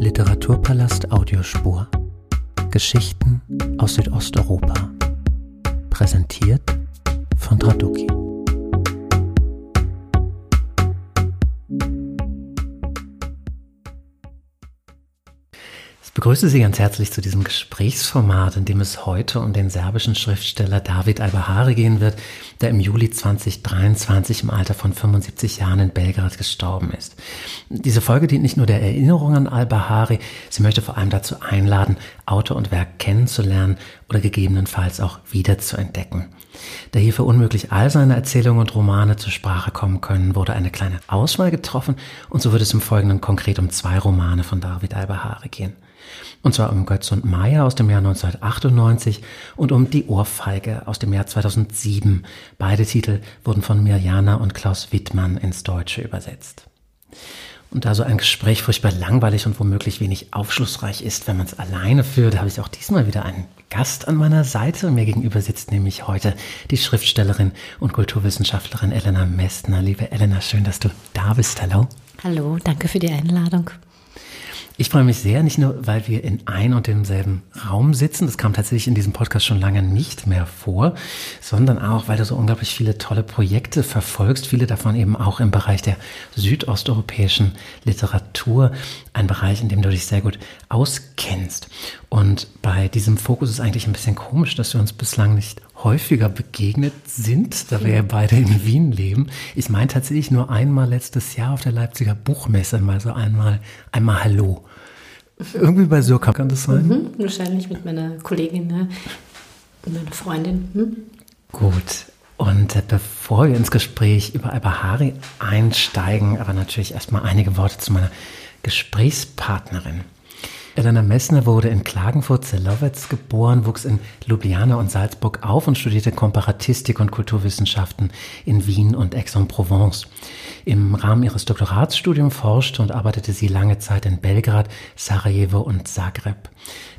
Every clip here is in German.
Literaturpalast Audiospur. Geschichten aus Südosteuropa. Präsentiert von Traduki. Begrüße Sie ganz herzlich zu diesem Gesprächsformat, in dem es heute um den serbischen Schriftsteller David Albahari gehen wird, der im Juli 2023 im Alter von 75 Jahren in Belgrad gestorben ist. Diese Folge dient nicht nur der Erinnerung an Albahari, sie möchte vor allem dazu einladen, Autor und Werk kennenzulernen oder gegebenenfalls auch wiederzuentdecken. Da hier für unmöglich all seine Erzählungen und Romane zur Sprache kommen können, wurde eine kleine Auswahl getroffen und so wird es im Folgenden konkret um zwei Romane von David Albahari gehen. Und zwar um Götz und Meier aus dem Jahr 1998 und um Die Ohrfeige aus dem Jahr 2007. Beide Titel wurden von Mirjana und Klaus Wittmann ins Deutsche übersetzt. Und da so ein Gespräch furchtbar langweilig und womöglich wenig aufschlussreich ist, wenn man es alleine führt, habe ich auch diesmal wieder einen Gast an meiner Seite. Mir gegenüber sitzt nämlich heute die Schriftstellerin und Kulturwissenschaftlerin Elena Mestner. Liebe Elena, schön, dass du da bist. Hallo. Hallo, danke für die Einladung. Ich freue mich sehr, nicht nur, weil wir in ein und demselben Raum sitzen, das kam tatsächlich in diesem Podcast schon lange nicht mehr vor, sondern auch, weil du so unglaublich viele tolle Projekte verfolgst, viele davon eben auch im Bereich der südosteuropäischen Literatur, ein Bereich, in dem du dich sehr gut auskennst. Und bei diesem Fokus ist eigentlich ein bisschen komisch, dass wir uns bislang nicht häufiger begegnet sind, da wir ja beide in Wien leben. Ich meine tatsächlich nur einmal letztes Jahr auf der Leipziger Buchmesse mal so einmal, einmal Hallo. Irgendwie bei Surkamp kann das sein? Mhm, wahrscheinlich mit meiner Kollegin, ne? meiner Freundin. Hm? Gut. Und bevor wir ins Gespräch über Albahari einsteigen, aber natürlich erstmal einige Worte zu meiner Gesprächspartnerin. Elena Messner wurde in Klagenfurt-Zelowitz geboren, wuchs in Ljubljana und Salzburg auf und studierte Komparatistik und Kulturwissenschaften in Wien und Aix-en-Provence. Im Rahmen ihres Doktoratsstudiums forschte und arbeitete sie lange Zeit in Belgrad, Sarajevo und Zagreb.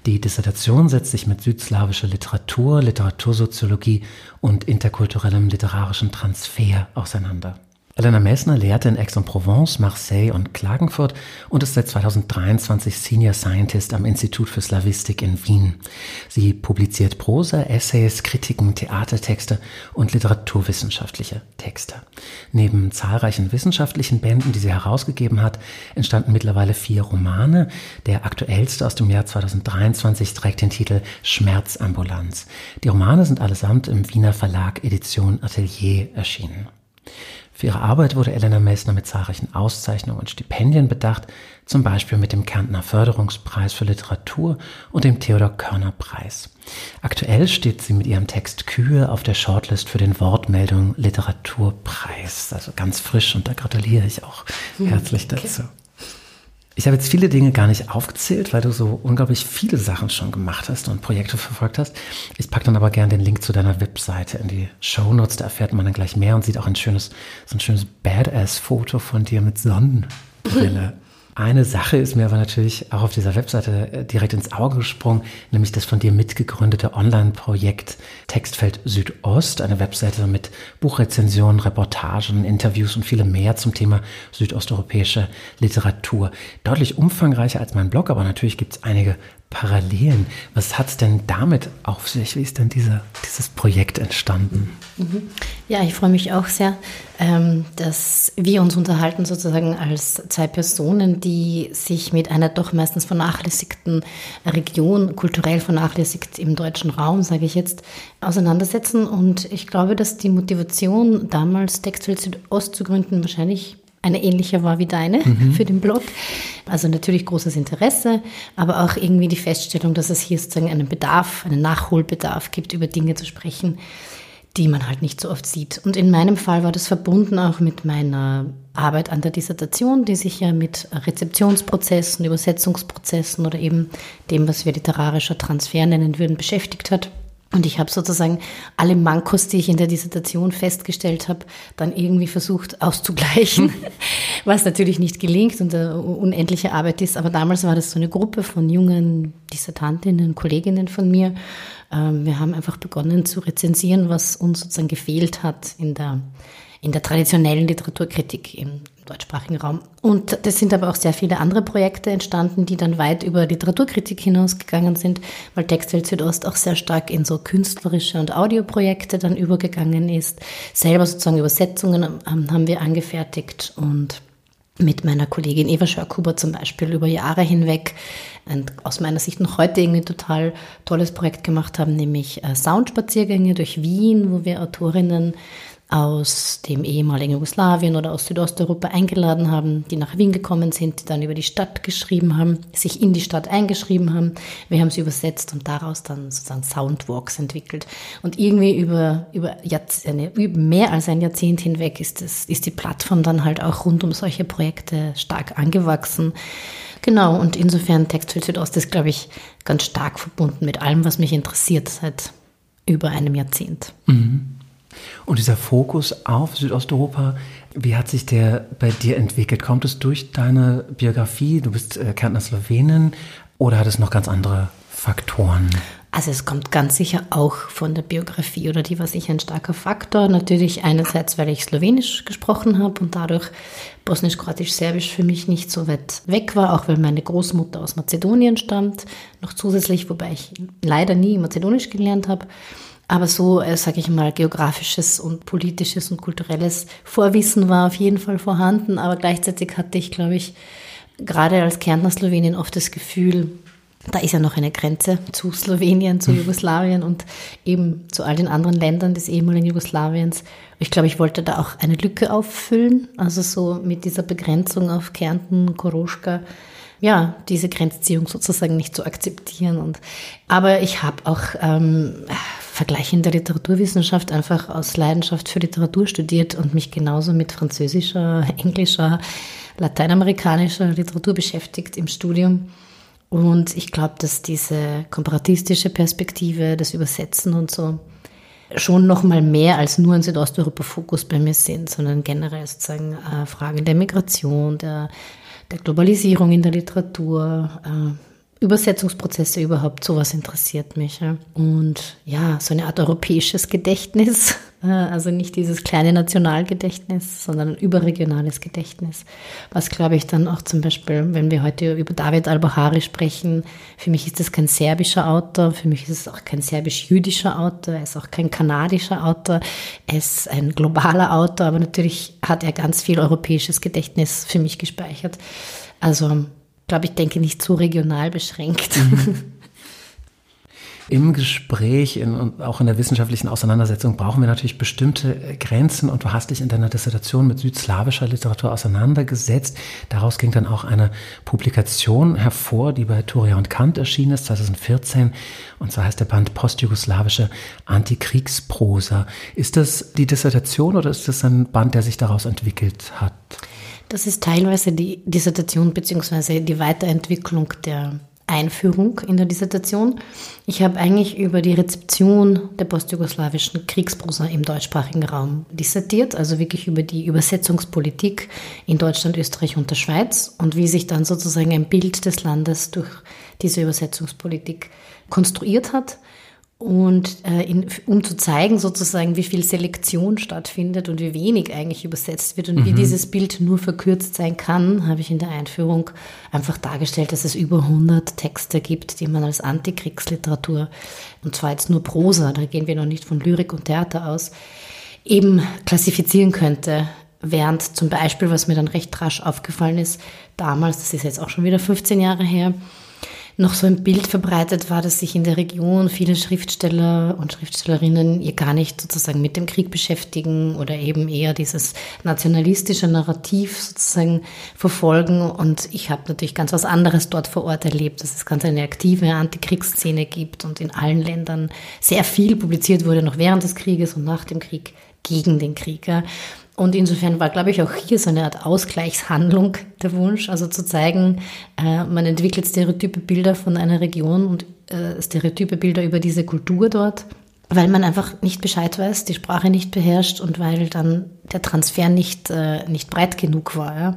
Die Dissertation setzt sich mit südslawischer Literatur, Literatursoziologie und interkulturellem literarischen Transfer auseinander. Elena Messner lehrte in Aix-en-Provence, Marseille und Klagenfurt und ist seit 2023 Senior Scientist am Institut für Slavistik in Wien. Sie publiziert Prosa, Essays, Kritiken, Theatertexte und literaturwissenschaftliche Texte. Neben zahlreichen wissenschaftlichen Bänden, die sie herausgegeben hat, entstanden mittlerweile vier Romane. Der aktuellste aus dem Jahr 2023 trägt den Titel Schmerzambulanz. Die Romane sind allesamt im Wiener Verlag Edition Atelier erschienen. Für ihre Arbeit wurde Elena Messner mit zahlreichen Auszeichnungen und Stipendien bedacht, zum Beispiel mit dem Kärntner Förderungspreis für Literatur und dem Theodor Körner Preis. Aktuell steht sie mit ihrem Text Kühe auf der Shortlist für den Wortmeldung Literaturpreis. Also ganz frisch und da gratuliere ich auch hm, herzlich dazu. Okay. Ich habe jetzt viele Dinge gar nicht aufgezählt, weil du so unglaublich viele Sachen schon gemacht hast und Projekte verfolgt hast. Ich packe dann aber gerne den Link zu deiner Webseite in die Show Notes. Da erfährt man dann gleich mehr und sieht auch ein schönes, so ein schönes Badass-Foto von dir mit Sonnenbrille. Eine Sache ist mir aber natürlich auch auf dieser Webseite äh, direkt ins Auge gesprungen, nämlich das von dir mitgegründete Online-Projekt Textfeld Südost, eine Webseite mit Buchrezensionen, Reportagen, Interviews und viele mehr zum Thema südosteuropäische Literatur. Deutlich umfangreicher als mein Blog, aber natürlich gibt es einige Parallelen. Was hat es denn damit auf sich? Wie ist denn diese, dieses Projekt entstanden? Mhm. Ja, ich freue mich auch sehr, ähm, dass wir uns unterhalten sozusagen als zwei Personen, die sich mit einer doch meistens vernachlässigten Region, kulturell vernachlässigt im deutschen Raum, sage ich jetzt, auseinandersetzen. Und ich glaube, dass die Motivation damals Textwelt Südost zu gründen wahrscheinlich eine ähnliche war wie deine mhm. für den Blog. Also natürlich großes Interesse, aber auch irgendwie die Feststellung, dass es hier sozusagen einen Bedarf, einen Nachholbedarf gibt, über Dinge zu sprechen, die man halt nicht so oft sieht. Und in meinem Fall war das verbunden auch mit meiner Arbeit an der Dissertation, die sich ja mit Rezeptionsprozessen, Übersetzungsprozessen oder eben dem, was wir literarischer Transfer nennen würden, beschäftigt hat. Und ich habe sozusagen alle Mankos, die ich in der Dissertation festgestellt habe, dann irgendwie versucht auszugleichen, was natürlich nicht gelingt und eine unendliche Arbeit ist. Aber damals war das so eine Gruppe von jungen Dissertantinnen, Kolleginnen von mir. Ähm, wir haben einfach begonnen zu rezensieren, was uns sozusagen gefehlt hat in der, in der traditionellen Literaturkritik deutschsprachigen Raum. Und das sind aber auch sehr viele andere Projekte entstanden, die dann weit über Literaturkritik hinausgegangen sind, weil Textwelt Südost auch sehr stark in so künstlerische und Audioprojekte dann übergegangen ist. Selber sozusagen Übersetzungen haben wir angefertigt und mit meiner Kollegin Eva Schörkuber zum Beispiel über Jahre hinweg ein aus meiner Sicht noch heute irgendwie total tolles Projekt gemacht haben, nämlich äh, Soundspaziergänge durch Wien, wo wir Autorinnen aus dem ehemaligen Jugoslawien oder aus Südosteuropa eingeladen haben, die nach Wien gekommen sind, die dann über die Stadt geschrieben haben, sich in die Stadt eingeschrieben haben. Wir haben sie übersetzt und daraus dann sozusagen Soundwalks entwickelt. Und irgendwie über, über, Jahrzehnte, über mehr als ein Jahrzehnt hinweg ist, das, ist die Plattform dann halt auch rund um solche Projekte stark angewachsen. Genau, und insofern Textfeld Südost ist, glaube ich, ganz stark verbunden mit allem, was mich interessiert seit über einem Jahrzehnt. Mhm. Und dieser Fokus auf Südosteuropa, wie hat sich der bei dir entwickelt? Kommt es durch deine Biografie? Du bist äh, Kärntner Slowenin oder hat es noch ganz andere Faktoren? Also es kommt ganz sicher auch von der Biografie oder die war sicher ein starker Faktor. Natürlich einerseits, weil ich Slowenisch gesprochen habe und dadurch Bosnisch, Kroatisch, Serbisch für mich nicht so weit weg war, auch weil meine Großmutter aus Mazedonien stammt, noch zusätzlich, wobei ich leider nie Mazedonisch gelernt habe. Aber so, äh, sage ich mal, geografisches und politisches und kulturelles Vorwissen war auf jeden Fall vorhanden. Aber gleichzeitig hatte ich, glaube ich, gerade als Kärntner Slowenien oft das Gefühl, da ist ja noch eine Grenze zu Slowenien, zu mhm. Jugoslawien und eben zu all den anderen Ländern des ehemaligen Jugoslawiens. Ich glaube, ich wollte da auch eine Lücke auffüllen, also so mit dieser Begrenzung auf Kärnten, Koroschka ja, diese Grenzziehung sozusagen nicht zu akzeptieren. Und, aber ich habe auch ähm, vergleichende Literaturwissenschaft einfach aus Leidenschaft für Literatur studiert und mich genauso mit französischer, englischer, lateinamerikanischer Literatur beschäftigt im Studium. Und ich glaube, dass diese komparatistische Perspektive, das Übersetzen und so, schon noch mal mehr als nur ein Südosteuropa-Fokus bei mir sind, sondern generell sozusagen äh, Fragen der Migration, der, der Globalisierung in der Literatur, äh, Übersetzungsprozesse überhaupt, sowas interessiert mich. Ja. Und ja, so eine Art europäisches Gedächtnis, äh, also nicht dieses kleine Nationalgedächtnis, sondern ein überregionales Gedächtnis. Was glaube ich dann auch zum Beispiel, wenn wir heute über David Al-Bahari sprechen, für mich ist das kein serbischer Autor, für mich ist es auch kein serbisch-jüdischer Autor, er ist auch kein kanadischer Autor, er ist ein globaler Autor, aber natürlich hat er ganz viel europäisches Gedächtnis für mich gespeichert. Also glaube ich, denke nicht zu regional beschränkt. Mhm. Im Gespräch in, und auch in der wissenschaftlichen Auseinandersetzung brauchen wir natürlich bestimmte Grenzen und du hast dich in deiner Dissertation mit südslawischer Literatur auseinandergesetzt. Daraus ging dann auch eine Publikation hervor, die bei Thuria und Kant erschienen ist, 2014. Und zwar heißt der Band Postjugoslawische Antikriegsprosa. Ist das die Dissertation oder ist das ein Band, der sich daraus entwickelt hat? Das ist teilweise die Dissertation bzw. die Weiterentwicklung der Einführung in der Dissertation. Ich habe eigentlich über die Rezeption der postjugoslawischen Kriegsprosa im deutschsprachigen Raum dissertiert, also wirklich über die Übersetzungspolitik in Deutschland, Österreich und der Schweiz und wie sich dann sozusagen ein Bild des Landes durch diese Übersetzungspolitik konstruiert hat. Und äh, in, um zu zeigen sozusagen, wie viel Selektion stattfindet und wie wenig eigentlich übersetzt wird und mhm. wie dieses Bild nur verkürzt sein kann, habe ich in der Einführung einfach dargestellt, dass es über 100 Texte gibt, die man als Antikriegsliteratur, und zwar jetzt nur Prosa, da gehen wir noch nicht von Lyrik und Theater aus, eben klassifizieren könnte. Während zum Beispiel, was mir dann recht rasch aufgefallen ist, damals, das ist jetzt auch schon wieder 15 Jahre her, noch so ein Bild verbreitet war, dass sich in der Region viele Schriftsteller und Schriftstellerinnen ihr gar nicht sozusagen mit dem Krieg beschäftigen oder eben eher dieses nationalistische Narrativ sozusagen verfolgen. Und ich habe natürlich ganz was anderes dort vor Ort erlebt, dass es ganz eine aktive Antikriegsszene gibt und in allen Ländern sehr viel publiziert wurde, noch während des Krieges und nach dem Krieg gegen den Krieg. Und insofern war, glaube ich, auch hier so eine Art Ausgleichshandlung der Wunsch, also zu zeigen, äh, man entwickelt stereotype Bilder von einer Region und äh, stereotype Bilder über diese Kultur dort, weil man einfach nicht Bescheid weiß, die Sprache nicht beherrscht und weil dann der Transfer nicht, äh, nicht breit genug war. Ja?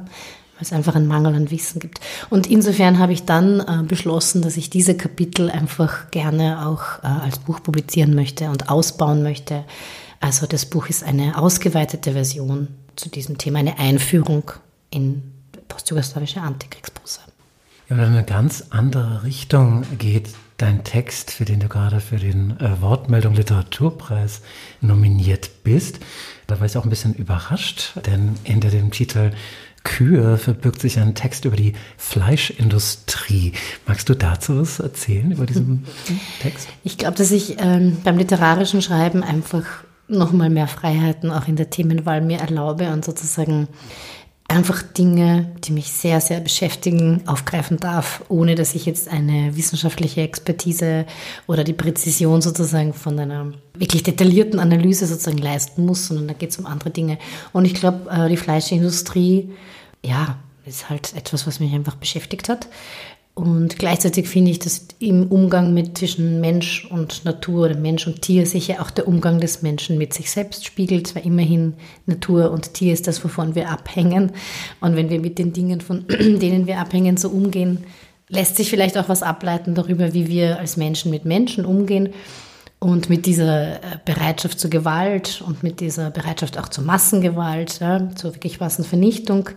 weil es einfach einen Mangel an Wissen gibt. Und insofern habe ich dann äh, beschlossen, dass ich diese Kapitel einfach gerne auch als Buch publizieren möchte und ausbauen möchte also das Buch ist eine ausgeweitete Version zu diesem Thema, eine Einführung in postjugoslawische Antikriegsprosa. Ja, in eine ganz andere Richtung geht dein Text, für den du gerade für den äh, Wortmeldung Literaturpreis nominiert bist. Da war ich auch ein bisschen überrascht, denn hinter dem Titel Kühe verbirgt sich ein Text über die Fleischindustrie. Magst du dazu was erzählen über diesen Text? Ich glaube, dass ich ähm, beim literarischen Schreiben einfach nochmal mehr Freiheiten auch in der Themenwahl mir erlaube und sozusagen einfach Dinge, die mich sehr, sehr beschäftigen, aufgreifen darf, ohne dass ich jetzt eine wissenschaftliche Expertise oder die Präzision sozusagen von einer wirklich detaillierten Analyse sozusagen leisten muss, sondern da geht es um andere Dinge. Und ich glaube, äh, die Fleischindustrie, ja, ist halt etwas, was mich einfach beschäftigt hat. Und gleichzeitig finde ich, dass im Umgang mit zwischen Mensch und Natur oder Mensch und Tier sich ja auch der Umgang des Menschen mit sich selbst spiegelt, weil immerhin Natur und Tier ist das, wovon wir abhängen. Und wenn wir mit den Dingen, von denen wir abhängen, so umgehen, lässt sich vielleicht auch was ableiten darüber, wie wir als Menschen mit Menschen umgehen. Und mit dieser äh, Bereitschaft zur Gewalt und mit dieser Bereitschaft auch zur Massengewalt, ja, zur wirklich Massenvernichtung,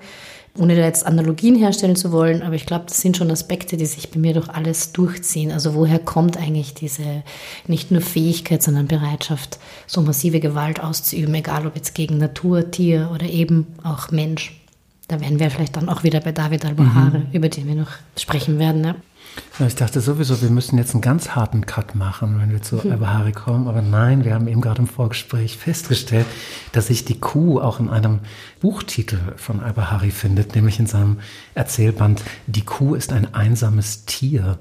ohne da jetzt Analogien herstellen zu wollen, aber ich glaube, das sind schon Aspekte, die sich bei mir durch alles durchziehen. Also woher kommt eigentlich diese nicht nur Fähigkeit, sondern Bereitschaft, so massive Gewalt auszuüben, egal ob jetzt gegen Natur, Tier oder eben auch Mensch. Da wären wir vielleicht dann auch wieder bei David Albahare, mhm. über den wir noch sprechen werden. Ja. Ich dachte sowieso, wir müssen jetzt einen ganz harten Cut machen, wenn wir zu hm. Albahari kommen. Aber nein, wir haben eben gerade im Vorgespräch festgestellt, dass sich die Kuh auch in einem Buchtitel von Albahari findet, nämlich in seinem Erzählband Die Kuh ist ein einsames Tier.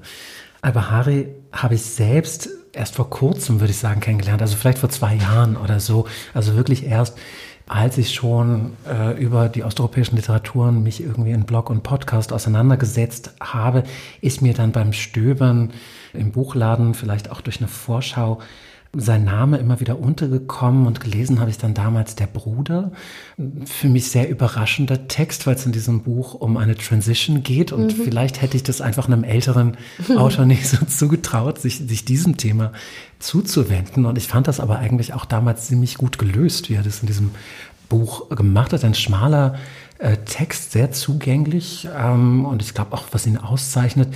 Albahari habe ich selbst erst vor kurzem, würde ich sagen, kennengelernt. Also vielleicht vor zwei Jahren oder so. Also wirklich erst als ich schon äh, über die osteuropäischen Literaturen mich irgendwie in Blog und Podcast auseinandergesetzt habe, ist mir dann beim Stöbern im Buchladen, vielleicht auch durch eine Vorschau, sein Name immer wieder untergekommen und gelesen habe ich dann damals Der Bruder. Für mich sehr überraschender Text, weil es in diesem Buch um eine Transition geht und mhm. vielleicht hätte ich das einfach einem älteren Autor nicht so zugetraut, sich, sich diesem Thema zuzuwenden. Und ich fand das aber eigentlich auch damals ziemlich gut gelöst, wie er das in diesem Buch gemacht hat. Ein schmaler äh, Text, sehr zugänglich ähm, und ich glaube auch, was ihn auszeichnet,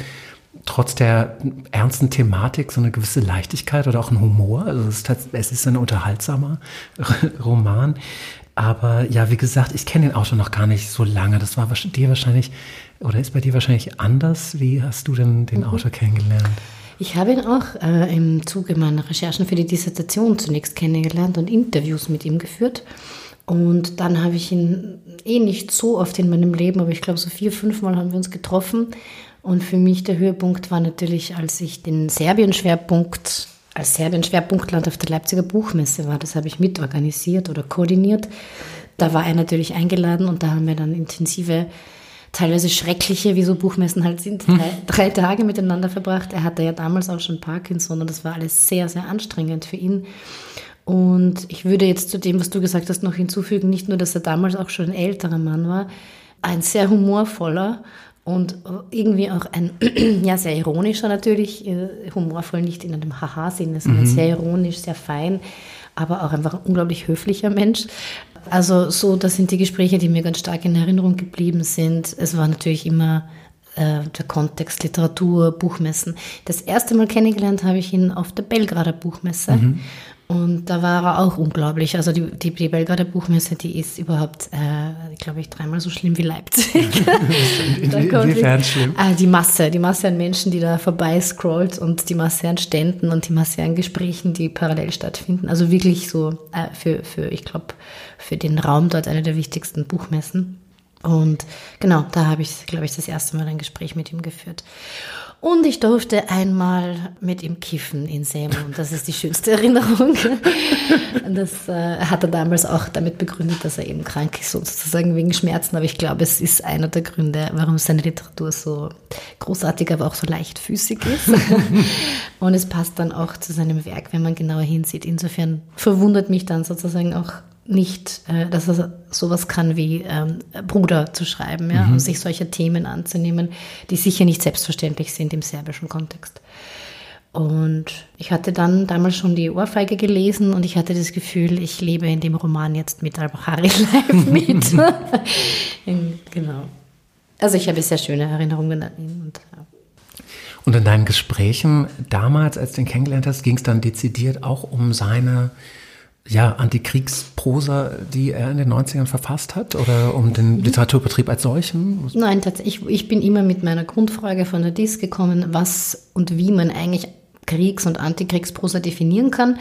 trotz der ernsten Thematik so eine gewisse Leichtigkeit oder auch ein Humor. Also es ist, es ist ein unterhaltsamer Roman. Aber ja, wie gesagt, ich kenne den Autor noch gar nicht so lange. Das war dir wahrscheinlich, oder ist bei dir wahrscheinlich anders. Wie hast du denn den mhm. Autor kennengelernt? Ich habe ihn auch äh, im Zuge meiner Recherchen für die Dissertation zunächst kennengelernt und Interviews mit ihm geführt. Und dann habe ich ihn eh nicht so oft in meinem Leben, aber ich glaube so vier, fünf Mal haben wir uns getroffen. Und für mich der Höhepunkt war natürlich, als ich den Serbien-Schwerpunkt als Serbien-Schwerpunktland auf der Leipziger Buchmesse war. Das habe ich mitorganisiert oder koordiniert. Da war er natürlich eingeladen und da haben wir dann intensive, teilweise schreckliche, wie so Buchmessen halt sind, hm. drei, drei Tage miteinander verbracht. Er hatte ja damals auch schon Parkinson und das war alles sehr, sehr anstrengend für ihn. Und ich würde jetzt zu dem, was du gesagt hast, noch hinzufügen, nicht nur, dass er damals auch schon ein älterer Mann war, ein sehr humorvoller und irgendwie auch ein, ja, sehr ironischer natürlich, äh, humorvoll nicht in einem Haha-Sinne, sondern mhm. sehr ironisch, sehr fein, aber auch einfach ein unglaublich höflicher Mensch. Also so, das sind die Gespräche, die mir ganz stark in Erinnerung geblieben sind. Es war natürlich immer äh, der Kontext Literatur, Buchmessen. Das erste Mal kennengelernt habe ich ihn auf der Belgrader Buchmesse. Mhm. Und da war er auch unglaublich. Also die, die, die Belgrader Buchmesse, die ist überhaupt, äh, glaube ich, dreimal so schlimm wie Leipzig. Inwiefern schlimm? Äh, die Masse, die Masse an Menschen, die da vorbei scrollt und die Masse an Ständen und die Masse an Gesprächen, die parallel stattfinden. Also wirklich so äh, für, für, ich glaube, für den Raum dort eine der wichtigsten Buchmessen. Und genau, da habe ich, glaube ich, das erste Mal ein Gespräch mit ihm geführt. Und ich durfte einmal mit ihm kiffen in und Das ist die schönste Erinnerung. Das äh, hat er damals auch damit begründet, dass er eben krank ist, sozusagen wegen Schmerzen. Aber ich glaube, es ist einer der Gründe, warum seine Literatur so großartig, aber auch so leichtfüßig ist. Und es passt dann auch zu seinem Werk, wenn man genauer hinsieht. Insofern verwundert mich dann sozusagen auch nicht, äh, dass er sowas kann wie ähm, Bruder zu schreiben ja, mhm. und sich solcher Themen anzunehmen, die sicher nicht selbstverständlich sind im serbischen Kontext. Und ich hatte dann damals schon die Ohrfeige gelesen und ich hatte das Gefühl, ich lebe in dem Roman jetzt mit Al-Bahari live mit. genau. Also ich habe sehr schöne Erinnerungen an ihn. Und, ja. und in deinen Gesprächen damals, als du ihn kennengelernt hast, ging es dann dezidiert auch um seine ja, Antikriegsprosa, die er in den 90ern verfasst hat oder um den mhm. Literaturbetrieb als solchen? Nein, tatsächlich. Ich, ich bin immer mit meiner Grundfrage von der DIS gekommen, was und wie man eigentlich Kriegs- und Antikriegsprosa definieren kann.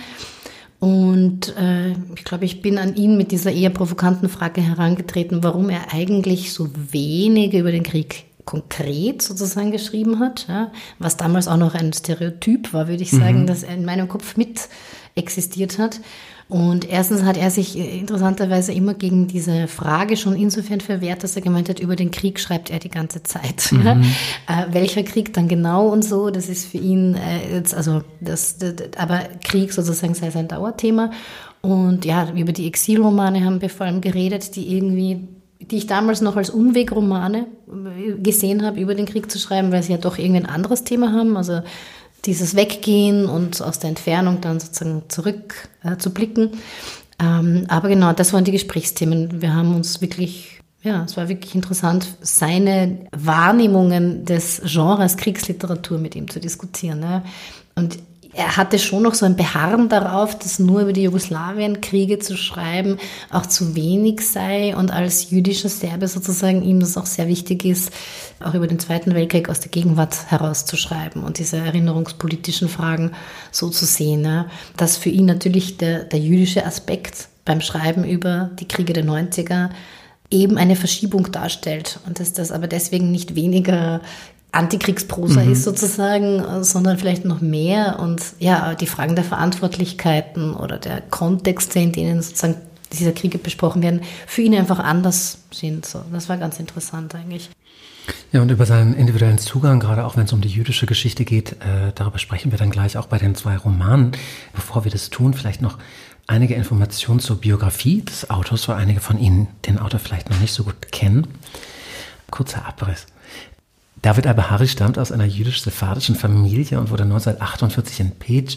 Und äh, ich glaube, ich bin an ihn mit dieser eher provokanten Frage herangetreten, warum er eigentlich so wenig über den Krieg konkret sozusagen geschrieben hat, ja, was damals auch noch ein Stereotyp war, würde ich sagen, mhm. dass er in meinem Kopf mit existiert hat. Und erstens hat er sich interessanterweise immer gegen diese Frage schon insofern verwehrt, dass er gemeint hat, über den Krieg schreibt er die ganze Zeit. Mhm. äh, welcher Krieg dann genau und so, das ist für ihn äh, jetzt, also das, das, aber Krieg sozusagen sei sein Dauerthema. Und ja, über die Exilromane haben wir vor allem geredet, die irgendwie die ich damals noch als Umwegromane gesehen habe, über den Krieg zu schreiben, weil sie ja doch irgendwie ein anderes Thema haben. Also dieses Weggehen und aus der Entfernung dann sozusagen zurück äh, zu blicken. Ähm, aber genau, das waren die Gesprächsthemen. Wir haben uns wirklich, ja, es war wirklich interessant, seine Wahrnehmungen des Genres Kriegsliteratur mit ihm zu diskutieren. Ne? Und er hatte schon noch so ein Beharren darauf, dass nur über die Jugoslawienkriege zu schreiben auch zu wenig sei und als jüdischer Serbe sozusagen ihm das auch sehr wichtig ist, auch über den Zweiten Weltkrieg aus der Gegenwart herauszuschreiben und diese erinnerungspolitischen Fragen so zu sehen. Ja. Dass für ihn natürlich der, der jüdische Aspekt beim Schreiben über die Kriege der 90er eben eine Verschiebung darstellt und dass das aber deswegen nicht weniger Antikriegsprosa mhm. ist sozusagen, sondern vielleicht noch mehr und ja, die Fragen der Verantwortlichkeiten oder der Kontexte, in denen sozusagen diese Kriege besprochen werden, für ihn einfach anders sind. So, das war ganz interessant eigentlich. Ja, und über seinen individuellen Zugang, gerade auch wenn es um die jüdische Geschichte geht, äh, darüber sprechen wir dann gleich auch bei den zwei Romanen. Bevor wir das tun, vielleicht noch einige Informationen zur Biografie des Autors, weil einige von Ihnen den Autor vielleicht noch nicht so gut kennen. Kurzer Abriss. David Al-Bahari stammt aus einer jüdisch-sephardischen Familie und wurde 1948 in Peć,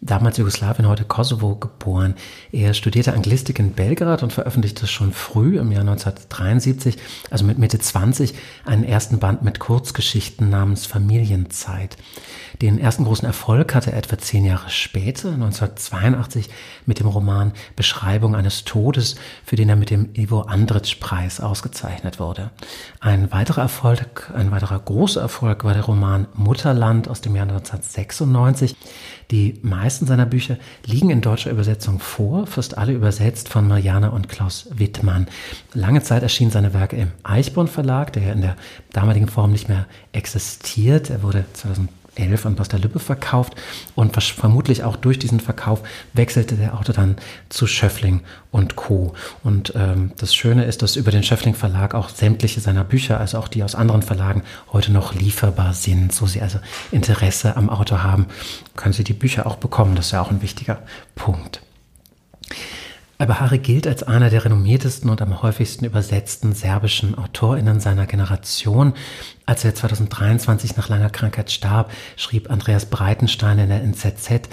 damals Jugoslawien, heute Kosovo, geboren. Er studierte Anglistik in Belgrad und veröffentlichte schon früh, im Jahr 1973, also mit Mitte 20, einen ersten Band mit Kurzgeschichten namens Familienzeit. Den ersten großen Erfolg hatte er etwa zehn Jahre später, 1982, mit dem Roman Beschreibung eines Todes, für den er mit dem Ivo Andritsch-Preis ausgezeichnet wurde. Ein weiterer Erfolg, ein weiterer großer Erfolg war der Roman Mutterland aus dem Jahr 1996. Die meisten seiner Bücher liegen in deutscher Übersetzung vor, fast alle übersetzt von Mariana und Klaus Wittmann. Lange Zeit erschienen seine Werke im Eichborn Verlag, der ja in der damaligen Form nicht mehr existiert. Er wurde 2000 11 an Buster Lübbe verkauft und vermutlich auch durch diesen Verkauf wechselte der Autor dann zu Schöffling und Co. Und ähm, das Schöne ist, dass über den Schöffling Verlag auch sämtliche seiner Bücher, also auch die aus anderen Verlagen, heute noch lieferbar sind. So Sie also Interesse am Autor haben, können Sie die Bücher auch bekommen. Das ist ja auch ein wichtiger Punkt. Al-Bahari gilt als einer der renommiertesten und am häufigsten übersetzten serbischen AutorInnen seiner Generation. Als er 2023 nach langer Krankheit starb, schrieb Andreas Breitenstein in der NZZ,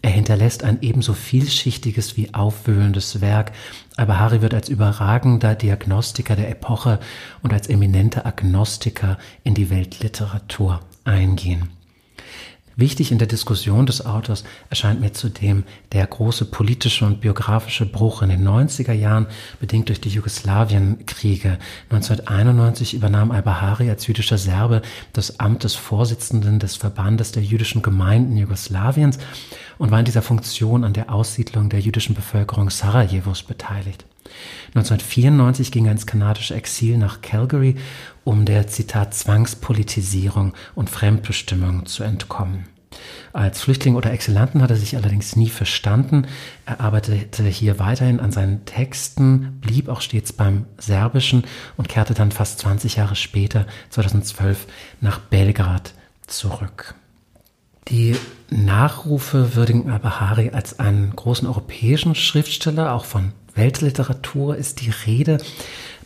er hinterlässt ein ebenso vielschichtiges wie aufwühlendes Werk. Al-Bahari wird als überragender Diagnostiker der Epoche und als eminenter Agnostiker in die Weltliteratur eingehen. Wichtig in der Diskussion des Autors erscheint mir zudem der große politische und biografische Bruch in den 90er Jahren, bedingt durch die Jugoslawienkriege. 1991 übernahm Al-Bahari als jüdischer Serbe das Amt des Vorsitzenden des Verbandes der jüdischen Gemeinden Jugoslawiens und war in dieser Funktion an der Aussiedlung der jüdischen Bevölkerung Sarajevos beteiligt. 1994 ging er ins kanadische Exil nach Calgary, um der Zitat Zwangspolitisierung und Fremdbestimmung zu entkommen. Als Flüchtling oder Exilanten hat er sich allerdings nie verstanden. Er arbeitete hier weiterhin an seinen Texten, blieb auch stets beim Serbischen und kehrte dann fast 20 Jahre später, 2012, nach Belgrad zurück. Die Nachrufe würdigen Al-Bahari als einen großen europäischen Schriftsteller, auch von Weltliteratur ist die Rede.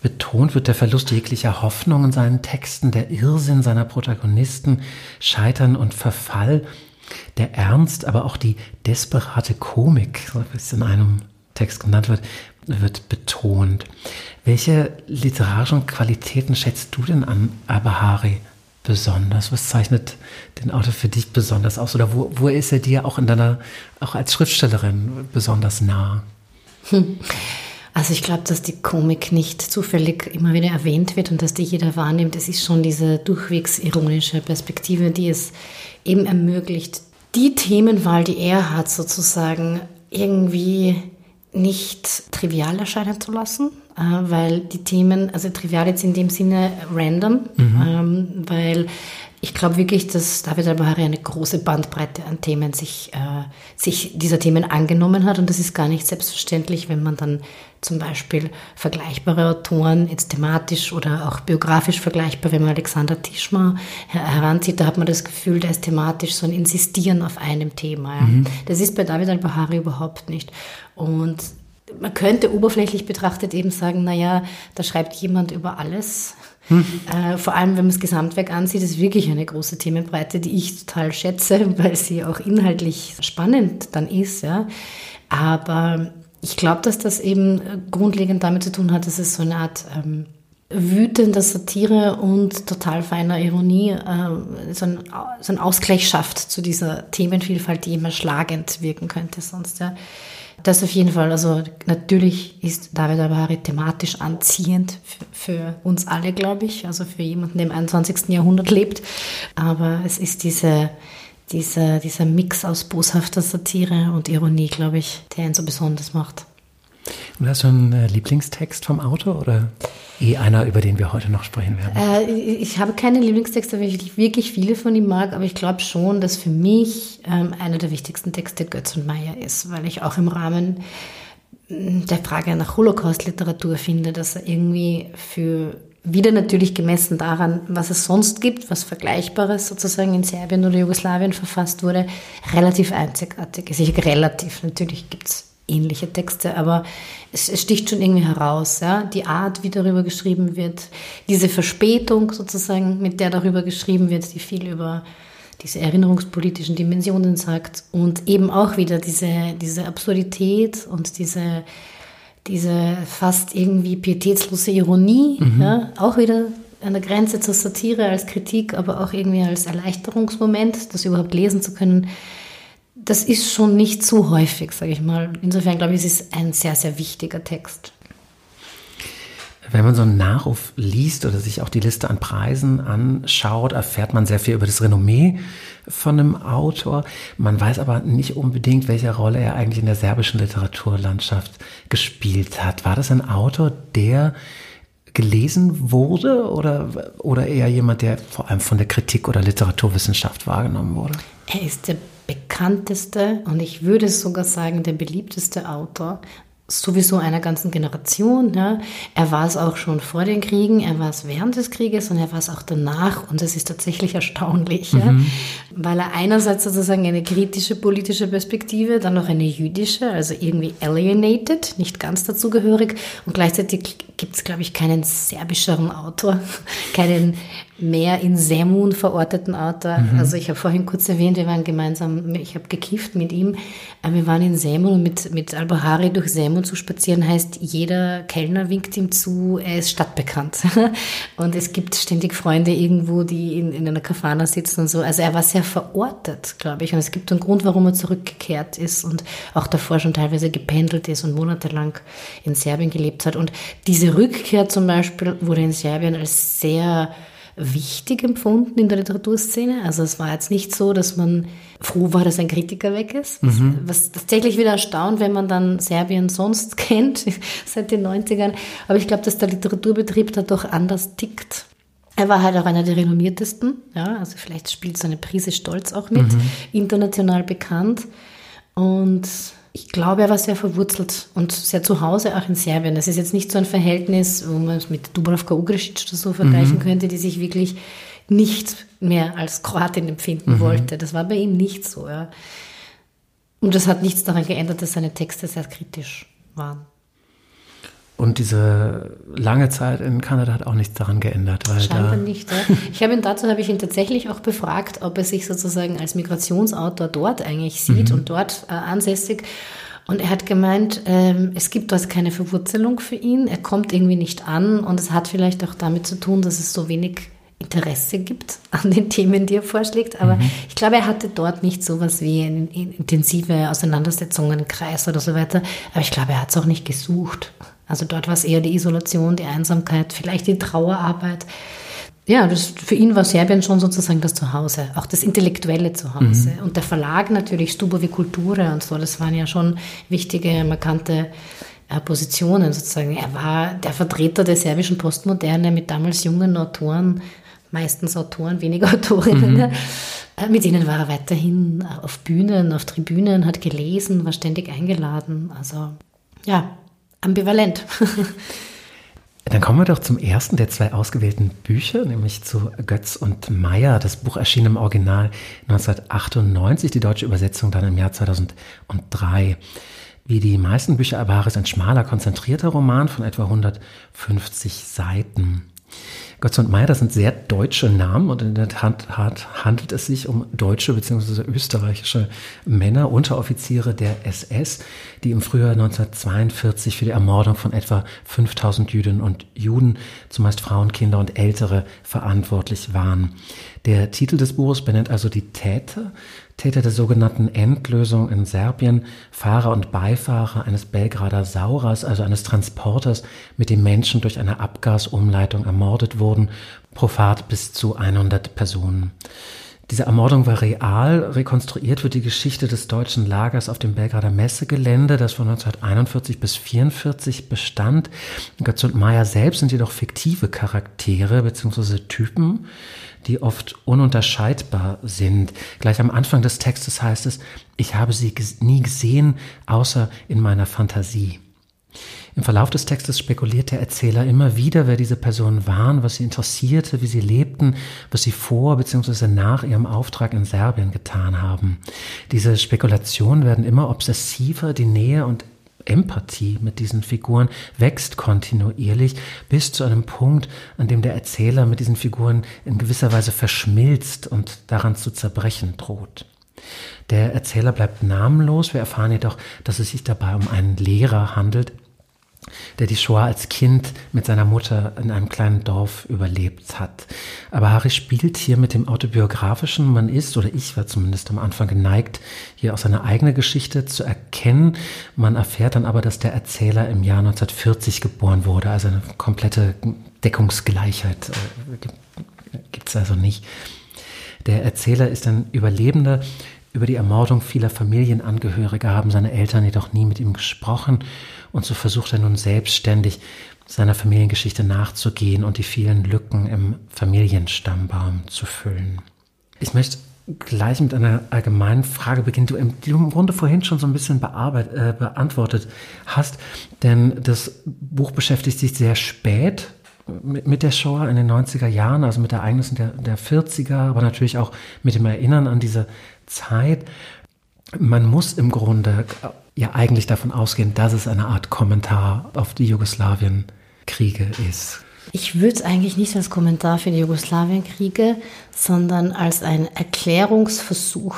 Betont wird der Verlust jeglicher Hoffnung in seinen Texten, der Irrsinn seiner Protagonisten, Scheitern und Verfall. Der Ernst, aber auch die desperate Komik, wie es in einem Text genannt wird, wird betont. Welche literarischen Qualitäten schätzt du denn an Abahari besonders? Was zeichnet den Autor für dich besonders aus? Oder wo, wo ist er dir auch in deiner, auch als Schriftstellerin besonders nah? Hm. Also ich glaube, dass die Komik nicht zufällig immer wieder erwähnt wird und dass die jeder wahrnimmt. Es ist schon diese durchwegs ironische Perspektive, die es eben ermöglicht, die Themenwahl, die er hat, sozusagen irgendwie nicht trivial erscheinen zu lassen, weil die Themen, also trivial jetzt in dem Sinne random, mhm. ähm, weil ich glaube wirklich, dass David Al-Bahari eine große Bandbreite an Themen sich, äh, sich dieser Themen angenommen hat. Und das ist gar nicht selbstverständlich, wenn man dann zum Beispiel vergleichbare Autoren, jetzt thematisch oder auch biografisch vergleichbar, wenn man Alexander Tischmar heranzieht, da hat man das Gefühl, da ist thematisch so ein Insistieren auf einem Thema. Ja. Mhm. Das ist bei David Al-Bahari überhaupt nicht. Und man könnte oberflächlich betrachtet eben sagen, naja, da schreibt jemand über alles. Hm. Äh, vor allem, wenn man das Gesamtwerk ansieht, ist wirklich eine große Themenbreite, die ich total schätze, weil sie auch inhaltlich spannend dann ist. Ja. Aber ich glaube, dass das eben grundlegend damit zu tun hat, dass es so eine Art ähm, wütender Satire und total feiner Ironie äh, so, ein, so einen Ausgleich schafft zu dieser Themenvielfalt, die immer schlagend wirken könnte sonst. Ja. Das auf jeden Fall. Also natürlich ist David Abari thematisch anziehend für, für uns alle, glaube ich. Also für jemanden, der im 21. Jahrhundert lebt. Aber es ist diese, diese, dieser Mix aus boshafter Satire und Ironie, glaube ich, der ihn so besonders macht. Und hast du einen äh, Lieblingstext vom Autor oder eh einer, über den wir heute noch sprechen werden? Äh, ich habe keine Lieblingstexte, weil ich wirklich viele von ihm mag, aber ich glaube schon, dass für mich ähm, einer der wichtigsten Texte Götz und Meyer ist, weil ich auch im Rahmen mm, der Frage nach Holocaust-Literatur finde, dass er irgendwie für wieder natürlich gemessen daran, was es sonst gibt, was Vergleichbares sozusagen in Serbien oder Jugoslawien verfasst wurde, relativ einzigartig ist. Ich, relativ, natürlich gibt es ähnliche Texte, aber es, es, sticht schon irgendwie heraus, ja, die Art, wie darüber geschrieben wird, diese Verspätung sozusagen, mit der darüber geschrieben wird, die viel über diese erinnerungspolitischen Dimensionen sagt und eben auch wieder diese, diese Absurdität und diese, diese fast irgendwie pietätslose Ironie, mhm. ja, auch wieder an der Grenze zur Satire als Kritik, aber auch irgendwie als Erleichterungsmoment, das überhaupt lesen zu können, das ist schon nicht zu häufig, sage ich mal. Insofern glaube ich, es ist ein sehr, sehr wichtiger Text. Wenn man so einen Nachruf liest oder sich auch die Liste an Preisen anschaut, erfährt man sehr viel über das Renommee von einem Autor. Man weiß aber nicht unbedingt, welche Rolle er eigentlich in der serbischen Literaturlandschaft gespielt hat. War das ein Autor, der gelesen wurde oder, oder eher jemand, der vor allem von der Kritik oder Literaturwissenschaft wahrgenommen wurde? Er ist der bekannteste und ich würde sogar sagen der beliebteste Autor sowieso einer ganzen Generation. Ja. Er war es auch schon vor den Kriegen, er war es während des Krieges und er war es auch danach. Und das ist tatsächlich erstaunlich, mhm. ja, weil er einerseits sozusagen eine kritische politische Perspektive, dann noch eine jüdische, also irgendwie alienated, nicht ganz dazugehörig. Und gleichzeitig gibt es, glaube ich, keinen serbischeren Autor, keinen mehr in Semun verorteten Autor. Mhm. Also ich habe vorhin kurz erwähnt, wir waren gemeinsam, ich habe gekifft mit ihm. Wir waren in Semun und mit, mit Al-Bahari durch Semun zu spazieren heißt, jeder Kellner winkt ihm zu, er ist stadtbekannt. Und es gibt ständig Freunde irgendwo, die in, in einer Kafana sitzen und so. Also er war sehr verortet, glaube ich. Und es gibt einen Grund, warum er zurückgekehrt ist und auch davor schon teilweise gependelt ist und monatelang in Serbien gelebt hat. Und diese Rückkehr zum Beispiel wurde in Serbien als sehr wichtig empfunden in der Literaturszene. Also es war jetzt nicht so, dass man froh war, dass ein Kritiker weg ist. Mhm. Was tatsächlich wieder erstaunt, wenn man dann Serbien sonst kennt, seit den 90ern. Aber ich glaube, dass der Literaturbetrieb da doch anders tickt. Er war halt auch einer der renommiertesten, ja, also vielleicht spielt so eine Prise Stolz auch mit, mhm. international bekannt. Und ich glaube, er war sehr verwurzelt und sehr zu Hause auch in Serbien. Das ist jetzt nicht so ein Verhältnis, wo man es mit Dubravka Ugresic oder so vergleichen mhm. könnte, die sich wirklich nicht mehr als Kroatin empfinden mhm. wollte. Das war bei ihm nicht so. Ja. Und das hat nichts daran geändert, dass seine Texte sehr kritisch waren. Und diese lange Zeit in Kanada hat auch nichts daran geändert. Weil Scheinbar nicht. Ja. Ich habe ihn dazu habe ich ihn tatsächlich auch befragt, ob er sich sozusagen als Migrationsautor dort eigentlich sieht mhm. und dort äh, ansässig. Und er hat gemeint, ähm, es gibt dort keine Verwurzelung für ihn, er kommt irgendwie nicht an und es hat vielleicht auch damit zu tun, dass es so wenig Interesse gibt an den Themen, die er vorschlägt. Aber mhm. ich glaube, er hatte dort nicht so was wie intensive Auseinandersetzungen, Kreis oder so weiter. Aber ich glaube, er hat es auch nicht gesucht. Also dort war es eher die Isolation, die Einsamkeit, vielleicht die Trauerarbeit. Ja, das, für ihn war Serbien schon sozusagen das Zuhause, auch das intellektuelle Zuhause. Mhm. Und der Verlag natürlich, Stubovi Kulture und so, das waren ja schon wichtige, markante äh, Positionen sozusagen. Er war der Vertreter der serbischen Postmoderne mit damals jungen Autoren, meistens Autoren, weniger Autorinnen. Mhm. Äh, mit denen war er weiterhin auf Bühnen, auf Tribünen, hat gelesen, war ständig eingeladen. Also ja, ambivalent. Dann kommen wir doch zum ersten der zwei ausgewählten Bücher, nämlich zu Götz und Meyer. Das Buch erschien im Original 1998, die deutsche Übersetzung dann im Jahr 2003. Wie die meisten Bücher Avaris ein schmaler, konzentrierter Roman von etwa 150 Seiten. Götz und Meyer, das sind sehr deutsche Namen und in der Tat handelt es sich um deutsche bzw. österreichische Männer, Unteroffiziere der SS, die im Frühjahr 1942 für die Ermordung von etwa 5000 Jüdinnen und Juden, zumeist Frauen, Kinder und Ältere, verantwortlich waren. Der Titel des Buches benennt also die Täter, Täter der sogenannten Endlösung in Serbien, Fahrer und Beifahrer eines Belgrader Saurers, also eines Transporters, mit dem Menschen durch eine Abgasumleitung ermordet wurden, pro Fahrt bis zu 100 Personen. Diese Ermordung war real. Rekonstruiert wird die Geschichte des deutschen Lagers auf dem Belgrader Messegelände, das von 1941 bis 1944 bestand. Götz und Meyer selbst sind jedoch fiktive Charaktere bzw. Typen, die oft ununterscheidbar sind. Gleich am Anfang des Textes heißt es, ich habe sie nie gesehen, außer in meiner Fantasie. Im Verlauf des Textes spekuliert der Erzähler immer wieder, wer diese Personen waren, was sie interessierte, wie sie lebten, was sie vor bzw. nach ihrem Auftrag in Serbien getan haben. Diese Spekulationen werden immer obsessiver, die Nähe und Empathie mit diesen Figuren wächst kontinuierlich bis zu einem Punkt, an dem der Erzähler mit diesen Figuren in gewisser Weise verschmilzt und daran zu zerbrechen droht. Der Erzähler bleibt namenlos, wir erfahren jedoch, dass es sich dabei um einen Lehrer handelt, der die Shoah als Kind mit seiner Mutter in einem kleinen Dorf überlebt hat. Aber Harry spielt hier mit dem autobiografischen. Man ist, oder ich war zumindest am Anfang geneigt, hier auch seine eigene Geschichte zu erkennen. Man erfährt dann aber, dass der Erzähler im Jahr 1940 geboren wurde. Also eine komplette Deckungsgleichheit äh, gibt es also nicht. Der Erzähler ist ein Überlebender über die Ermordung vieler Familienangehörige haben seine Eltern jedoch nie mit ihm gesprochen und so versucht er nun selbstständig seiner Familiengeschichte nachzugehen und die vielen Lücken im Familienstammbaum zu füllen. Ich möchte gleich mit einer allgemeinen Frage beginnen, die du im Grunde vorhin schon so ein bisschen äh, beantwortet hast, denn das Buch beschäftigt sich sehr spät mit, mit der Shoah in den 90er Jahren, also mit Ereignissen der, der 40er, aber natürlich auch mit dem Erinnern an diese Zeit. Man muss im Grunde ja eigentlich davon ausgehen, dass es eine Art Kommentar auf die Jugoslawienkriege ist. Ich würde es eigentlich nicht als Kommentar für die Jugoslawienkriege, sondern als ein Erklärungsversuch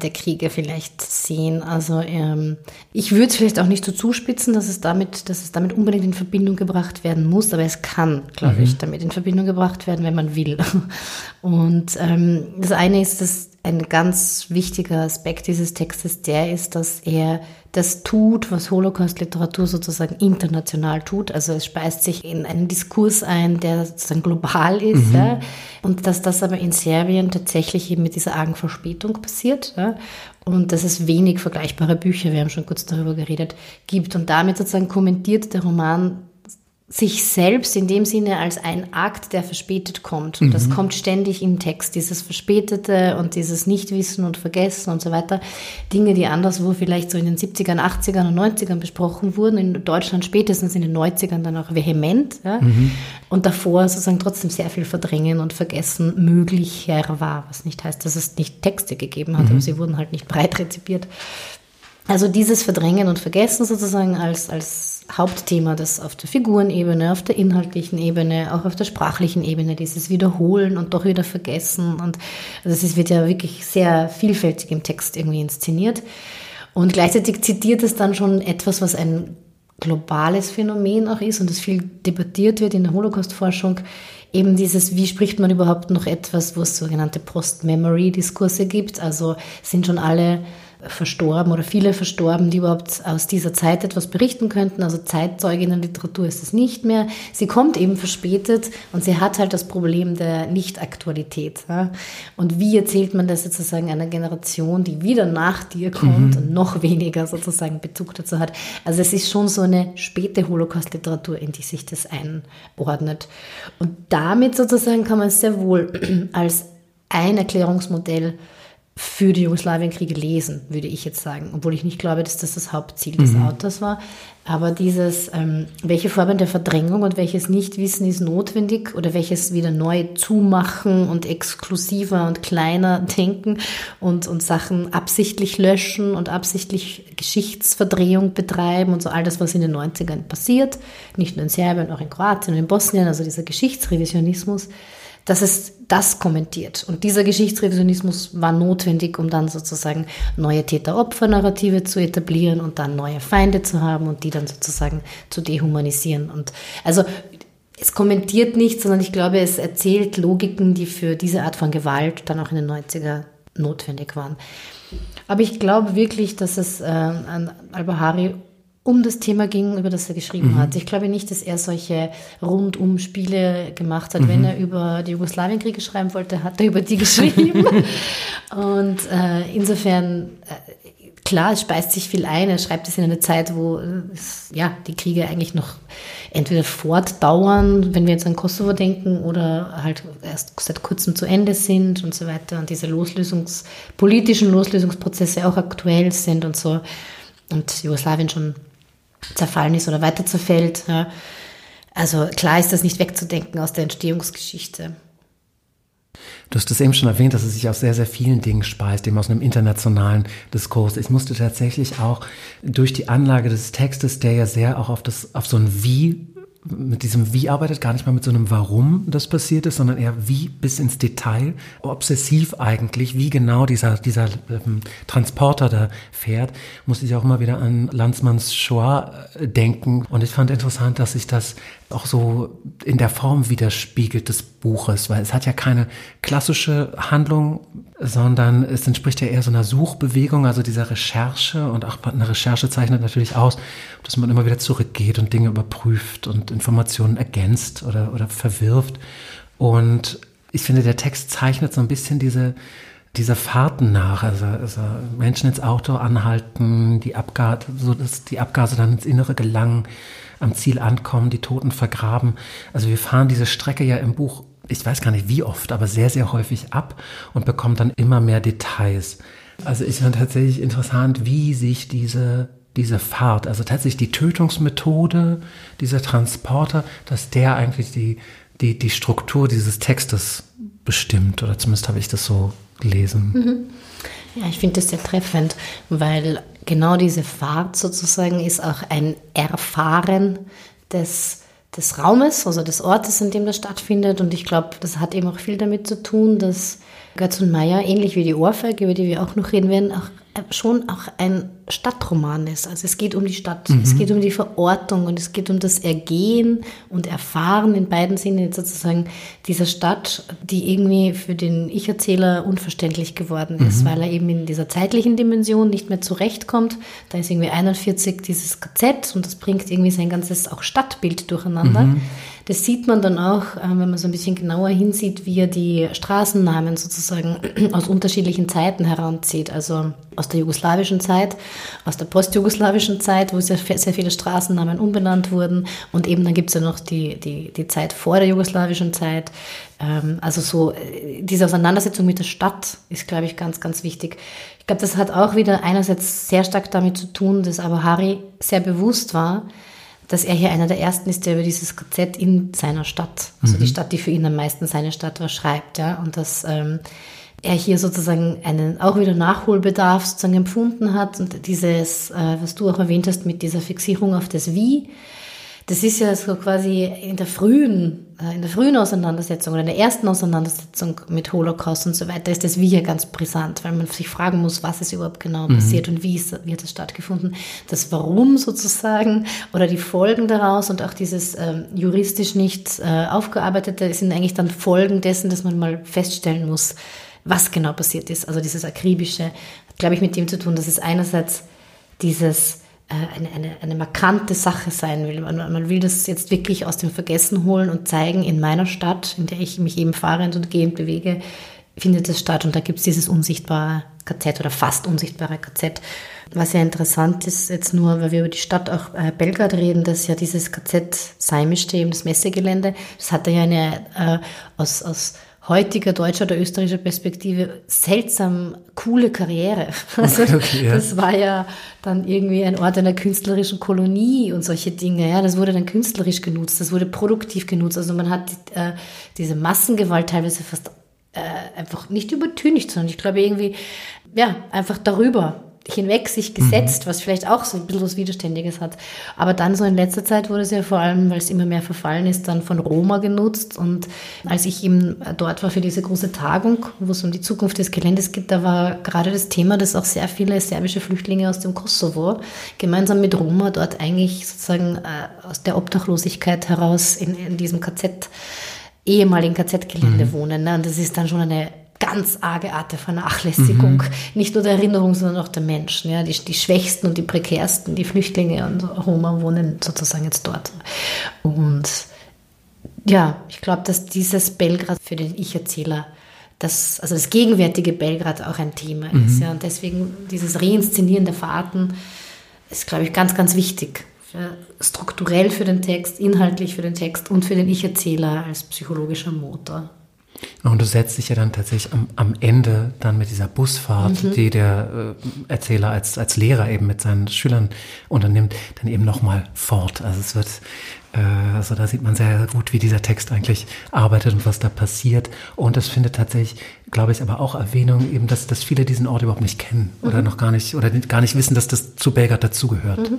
der Kriege vielleicht sehen. Also ähm, ich würde es vielleicht auch nicht so zuspitzen, dass es damit, dass es damit unbedingt in Verbindung gebracht werden muss, aber es kann, glaube mhm. ich, damit in Verbindung gebracht werden, wenn man will. Und ähm, das eine ist, dass ein ganz wichtiger Aspekt dieses Textes der ist, dass er das tut, was Holocaust-Literatur sozusagen international tut. Also es speist sich in einen Diskurs ein, der sozusagen global ist. Mhm. Ja? Und dass das aber in Serbien tatsächlich eben mit dieser argen Verspätung passiert. Ja? Und dass es wenig vergleichbare Bücher, wir haben schon kurz darüber geredet, gibt. Und damit sozusagen kommentiert der Roman sich selbst in dem Sinne als ein Akt, der verspätet kommt. Und mhm. das kommt ständig im Text, dieses Verspätete und dieses Nichtwissen und Vergessen und so weiter. Dinge, die anderswo vielleicht so in den 70ern, 80ern und 90ern besprochen wurden, in Deutschland spätestens in den 90ern dann auch vehement. Ja? Mhm. Und davor sozusagen trotzdem sehr viel Verdrängen und Vergessen möglicher war, was nicht heißt, dass es nicht Texte gegeben hat, mhm. aber sie wurden halt nicht breit rezipiert. Also dieses Verdrängen und Vergessen sozusagen als, als Hauptthema, das auf der Figurenebene, auf der inhaltlichen Ebene, auch auf der sprachlichen Ebene, dieses Wiederholen und doch wieder vergessen. Und also es wird ja wirklich sehr vielfältig im Text irgendwie inszeniert. Und gleichzeitig zitiert es dann schon etwas, was ein globales Phänomen auch ist und das viel debattiert wird in der Holocaust-Forschung, eben dieses, wie spricht man überhaupt noch etwas, wo es sogenannte Post-Memory-Diskurse gibt. Also sind schon alle verstorben oder viele verstorben, die überhaupt aus dieser Zeit etwas berichten könnten. Also Zeitzeuginnenliteratur ist es nicht mehr. Sie kommt eben verspätet und sie hat halt das Problem der Nicht-Aktualität. Ja? Und wie erzählt man das sozusagen einer Generation, die wieder nach dir kommt mhm. und noch weniger sozusagen Bezug dazu hat? Also es ist schon so eine späte Holocaust-Literatur, in die sich das einordnet. Und damit sozusagen kann man es sehr wohl als ein Erklärungsmodell für die Jugoslawienkriege lesen, würde ich jetzt sagen, obwohl ich nicht glaube, dass das das Hauptziel des mhm. Autors war. Aber dieses, ähm, welche Formen der Verdrängung und welches Nichtwissen ist notwendig oder welches wieder neu zumachen und exklusiver und kleiner denken und, und Sachen absichtlich löschen und absichtlich Geschichtsverdrehung betreiben und so all das, was in den 90ern passiert, nicht nur in Serbien, auch in Kroatien und in Bosnien, also dieser Geschichtsrevisionismus dass es das kommentiert. Und dieser Geschichtsrevisionismus war notwendig, um dann sozusagen neue Täter-Opfer-Narrative zu etablieren und dann neue Feinde zu haben und die dann sozusagen zu dehumanisieren. Und also es kommentiert nicht, sondern ich glaube, es erzählt Logiken, die für diese Art von Gewalt dann auch in den 90er notwendig waren. Aber ich glaube wirklich, dass es äh, an Al-Bahari um das Thema ging, über das er geschrieben mhm. hat. Ich glaube nicht, dass er solche Rundumspiele gemacht hat. Mhm. Wenn er über die Jugoslawienkriege schreiben wollte, hat er über die geschrieben. Und äh, insofern, äh, klar, es speist sich viel ein. Er schreibt es in einer Zeit, wo äh, ja, die Kriege eigentlich noch entweder fortdauern, wenn wir jetzt an Kosovo denken, oder halt erst seit kurzem zu Ende sind und so weiter. Und diese Loslösungs-, politischen Loslösungsprozesse auch aktuell sind und so. Und Jugoslawien schon zerfallen ist oder weiter zerfällt. Ja. Also klar ist das nicht wegzudenken aus der Entstehungsgeschichte. Du hast es eben schon erwähnt, dass es sich aus sehr, sehr vielen Dingen speist, eben aus einem internationalen Diskurs. Ich musste tatsächlich auch durch die Anlage des Textes, der ja sehr auch auf das, auf so ein Wie mit diesem Wie arbeitet, gar nicht mal mit so einem Warum das passiert ist, sondern eher wie bis ins Detail, obsessiv eigentlich, wie genau dieser, dieser ähm, Transporter da fährt, muss ich auch immer wieder an Landsmanns Shoah äh, denken. Und ich fand interessant, dass sich das auch so in der Form widerspiegelt des Buches, weil es hat ja keine klassische Handlung, sondern es entspricht ja eher so einer Suchbewegung, also dieser Recherche und auch eine Recherche zeichnet natürlich aus, dass man immer wieder zurückgeht und Dinge überprüft und Informationen ergänzt oder, oder verwirft. Und ich finde, der Text zeichnet so ein bisschen diese, diese Fahrten nach, also, also Menschen ins Auto anhalten, die Abgase, so dass die Abgase dann ins Innere gelangen, am Ziel ankommen, die Toten vergraben. Also wir fahren diese Strecke ja im Buch, ich weiß gar nicht wie oft, aber sehr, sehr häufig ab und bekommen dann immer mehr Details. Also ich fand tatsächlich interessant, wie sich diese, diese Fahrt, also tatsächlich die Tötungsmethode, dieser Transporter, dass der eigentlich die, die, die Struktur dieses Textes bestimmt. Oder zumindest habe ich das so gelesen. Mhm. Ja, ich finde das sehr treffend, weil genau diese Fahrt sozusagen ist auch ein Erfahren des, des Raumes, also des Ortes, in dem das stattfindet. Und ich glaube, das hat eben auch viel damit zu tun, dass Götz und Meyer, ähnlich wie die Ohrfeige, über die wir auch noch reden werden, auch schon auch ein Stadtroman ist. Also es geht um die Stadt, mhm. es geht um die Verortung und es geht um das Ergehen und Erfahren in beiden Sinne sozusagen dieser Stadt, die irgendwie für den Ich-Erzähler unverständlich geworden ist, mhm. weil er eben in dieser zeitlichen Dimension nicht mehr zurechtkommt. Da ist irgendwie 41 dieses KZ und das bringt irgendwie sein ganzes auch Stadtbild durcheinander. Mhm. Das sieht man dann auch, äh, wenn man so ein bisschen genauer hinsieht, wie er die Straßennamen sozusagen aus unterschiedlichen Zeiten heranzieht. Also aus der jugoslawischen Zeit, aus der postjugoslawischen Zeit, wo sehr, sehr viele Straßennamen umbenannt wurden. Und eben dann gibt es ja noch die, die, die Zeit vor der jugoslawischen Zeit. Ähm, also so äh, diese Auseinandersetzung mit der Stadt ist, glaube ich, ganz, ganz wichtig. Ich glaube, das hat auch wieder einerseits sehr stark damit zu tun, dass aber Harry sehr bewusst war, dass er hier einer der ersten ist, der über dieses KZ in seiner Stadt, also mhm. die Stadt, die für ihn am meisten seine Stadt war, schreibt. Ja? Und dass ähm, er hier sozusagen einen auch wieder Nachholbedarf sozusagen empfunden hat und dieses, äh, was du auch erwähnt hast mit dieser Fixierung auf das Wie, das ist ja so quasi in der frühen, äh, in der frühen Auseinandersetzung oder in der ersten Auseinandersetzung mit Holocaust und so weiter ist das Wie ja ganz brisant, weil man sich fragen muss, was ist überhaupt genau mhm. passiert und wie, ist, wie hat das stattgefunden. Das Warum sozusagen oder die Folgen daraus und auch dieses ähm, juristisch nicht äh, aufgearbeitete sind eigentlich dann Folgen dessen, dass man mal feststellen muss, was genau passiert ist. Also dieses akribische hat, glaube ich, mit dem zu tun, dass es einerseits dieses eine, eine, eine markante Sache sein will. Man, man will das jetzt wirklich aus dem Vergessen holen und zeigen, in meiner Stadt, in der ich mich eben fahrend und gehend bewege, findet es statt. Und da gibt es dieses unsichtbare KZ oder fast unsichtbare KZ. Was ja interessant ist, jetzt nur, weil wir über die Stadt auch äh, Belgrad reden, dass ja dieses KZ Seimischte, eben das Messegelände, das hatte ja eine äh, aus, aus heutiger deutscher oder österreichischer Perspektive seltsam coole Karriere. Also okay, ja. das war ja dann irgendwie ein Ort einer künstlerischen Kolonie und solche Dinge. Ja, das wurde dann künstlerisch genutzt, das wurde produktiv genutzt. Also man hat äh, diese Massengewalt teilweise fast äh, einfach nicht übertüncht, sondern ich glaube irgendwie ja einfach darüber hinweg sich gesetzt, mhm. was vielleicht auch so ein bisschen was Widerständiges hat. Aber dann so in letzter Zeit wurde es ja vor allem, weil es immer mehr verfallen ist, dann von Roma genutzt. Und als ich eben dort war für diese große Tagung, wo es um die Zukunft des Geländes geht, da war gerade das Thema, dass auch sehr viele serbische Flüchtlinge aus dem Kosovo gemeinsam mit Roma dort eigentlich sozusagen äh, aus der Obdachlosigkeit heraus in, in diesem KZ ehemaligen KZ-Gelände mhm. wohnen. Ne? Und das ist dann schon eine ganz arge Art der Vernachlässigung. Mhm. Nicht nur der Erinnerung, sondern auch der Menschen. Ja? Die, die Schwächsten und die Prekärsten, die Flüchtlinge und Roma wohnen sozusagen jetzt dort. Und ja, ich glaube, dass dieses Belgrad für den Ich-Erzähler das, also das gegenwärtige Belgrad auch ein Thema mhm. ist. Ja? Und deswegen dieses Reinszenieren der Fahrten ist, glaube ich, ganz, ganz wichtig. Für, strukturell für den Text, inhaltlich für den Text und für den Ich-Erzähler als psychologischer Motor. Und du setzt dich ja dann tatsächlich am, am Ende dann mit dieser Busfahrt, mhm. die der äh, Erzähler als, als Lehrer eben mit seinen Schülern unternimmt, dann eben nochmal fort. Also es wird, äh, also da sieht man sehr gut, wie dieser Text eigentlich arbeitet und was da passiert. Und es findet tatsächlich, glaube ich, aber auch Erwähnung eben, dass, dass viele diesen Ort überhaupt nicht kennen mhm. oder noch gar nicht, oder gar nicht wissen, dass das zu Belgrad dazugehört. Mhm.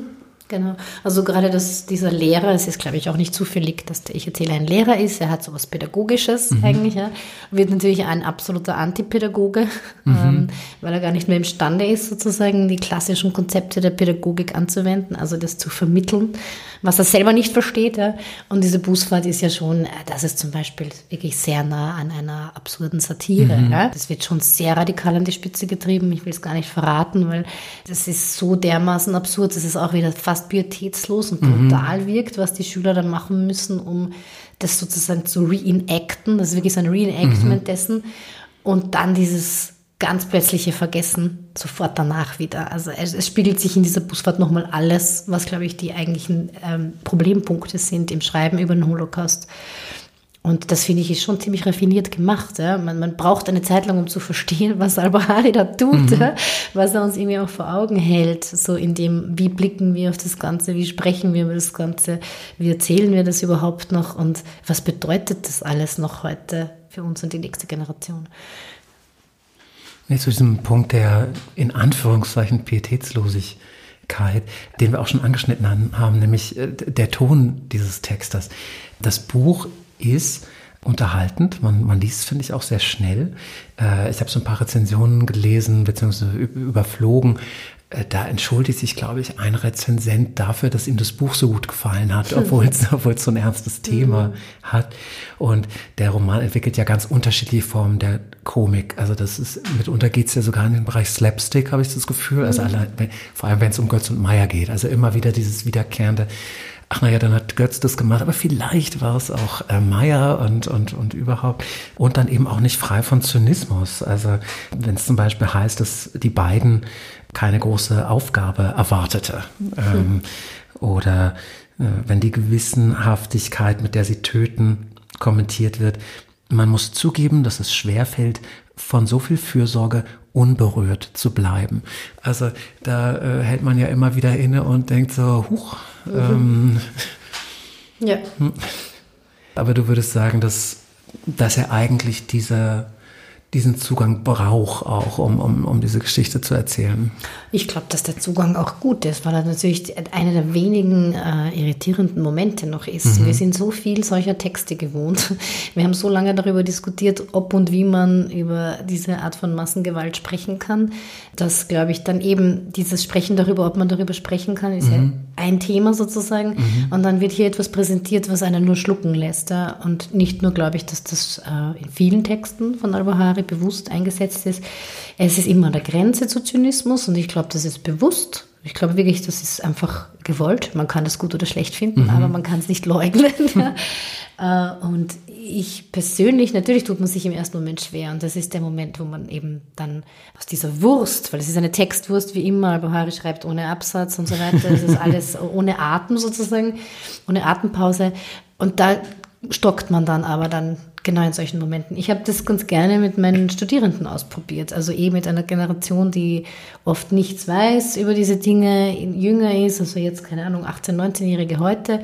Genau. Also gerade dass dieser Lehrer, es ist glaube ich auch nicht zufällig, dass der Ich-Erzähler ein Lehrer ist, er hat sowas Pädagogisches mhm. eigentlich, ja. wird natürlich ein absoluter Antipädagoge, mhm. ähm, weil er gar nicht mehr imstande ist, sozusagen die klassischen Konzepte der Pädagogik anzuwenden, also das zu vermitteln, was er selber nicht versteht. Ja. Und diese Busfahrt ist ja schon, äh, das ist zum Beispiel wirklich sehr nah an einer absurden Satire. Mhm. Ja. Das wird schon sehr radikal an die Spitze getrieben, ich will es gar nicht verraten, weil das ist so dermaßen absurd, das ist auch wieder fast fast pietätslos und brutal mhm. wirkt, was die Schüler dann machen müssen, um das sozusagen zu reenacten. Das ist wirklich so ein Reenactment mhm. dessen. Und dann dieses ganz plötzliche Vergessen sofort danach wieder. Also es, es spiegelt sich in dieser Busfahrt nochmal alles, was, glaube ich, die eigentlichen ähm, Problempunkte sind im Schreiben über den Holocaust. Und das finde ich ist schon ziemlich raffiniert gemacht. Ja. Man, man braucht eine Zeit lang, um zu verstehen, was Al-Bahari da tut, mhm. was er uns irgendwie auch vor Augen hält. So in dem, wie blicken wir auf das Ganze, wie sprechen wir über das Ganze, wie erzählen wir das überhaupt noch und was bedeutet das alles noch heute für uns und die nächste Generation. Zu diesem Punkt der in Anführungszeichen Pietätslosigkeit, den wir auch schon angeschnitten haben, nämlich äh, der Ton dieses Textes. Das Buch ist unterhaltend. Man, man liest, finde ich, auch sehr schnell. Äh, ich habe so ein paar Rezensionen gelesen, beziehungsweise überflogen. Äh, da entschuldigt sich, glaube ich, ein Rezensent dafür, dass ihm das Buch so gut gefallen hat, obwohl es, obwohl es so ein ernstes Thema mhm. hat. Und der Roman entwickelt ja ganz unterschiedliche Formen der Komik. Also das ist, mitunter geht es ja sogar in den Bereich Slapstick, habe ich das Gefühl. Also mhm. alle, vor allem, wenn es um Götz und Meier geht. Also immer wieder dieses wiederkehrende ach naja, dann hat Götz das gemacht, aber vielleicht war es auch äh, Meyer und, und, und überhaupt. Und dann eben auch nicht frei von Zynismus. Also wenn es zum Beispiel heißt, dass die beiden keine große Aufgabe erwartete. Ähm, oder äh, wenn die Gewissenhaftigkeit, mit der sie töten, kommentiert wird. Man muss zugeben, dass es schwerfällt, von so viel Fürsorge unberührt zu bleiben. Also da äh, hält man ja immer wieder inne und denkt so, huch. Mhm. Ähm, ja. Hm. Aber du würdest sagen, dass, dass er eigentlich diese, diesen Zugang braucht, auch um, um, um diese Geschichte zu erzählen. Ich glaube, dass der Zugang auch gut ist, weil er natürlich einer der wenigen äh, irritierenden Momente noch ist. Mhm. Wir sind so viel solcher Texte gewohnt. Wir haben so lange darüber diskutiert, ob und wie man über diese Art von Massengewalt sprechen kann, dass, glaube ich, dann eben dieses Sprechen darüber, ob man darüber sprechen kann, ist mhm. ja ein Thema sozusagen. Mhm. Und dann wird hier etwas präsentiert, was einen nur schlucken lässt. Ja? Und nicht nur, glaube ich, dass das äh, in vielen Texten von Al-Bahari Jahre bewusst eingesetzt ist. Es ist immer an der Grenze zu Zynismus und ich glaube, das ist bewusst. Ich glaube wirklich, das ist einfach gewollt. Man kann das gut oder schlecht finden, mhm. aber man kann es nicht leugnen. Äh, und ich persönlich, natürlich tut man sich im ersten Moment schwer und das ist der Moment, wo man eben dann aus dieser Wurst, weil es ist eine Textwurst wie immer, Al-Bahari schreibt ohne Absatz und so weiter, es ist alles ohne Atem sozusagen, ohne Atempause und da stockt man dann aber dann Genau in solchen Momenten. Ich habe das ganz gerne mit meinen Studierenden ausprobiert. Also eh mit einer Generation, die oft nichts weiß über diese Dinge, jünger ist, also jetzt keine Ahnung, 18-, 19-Jährige heute.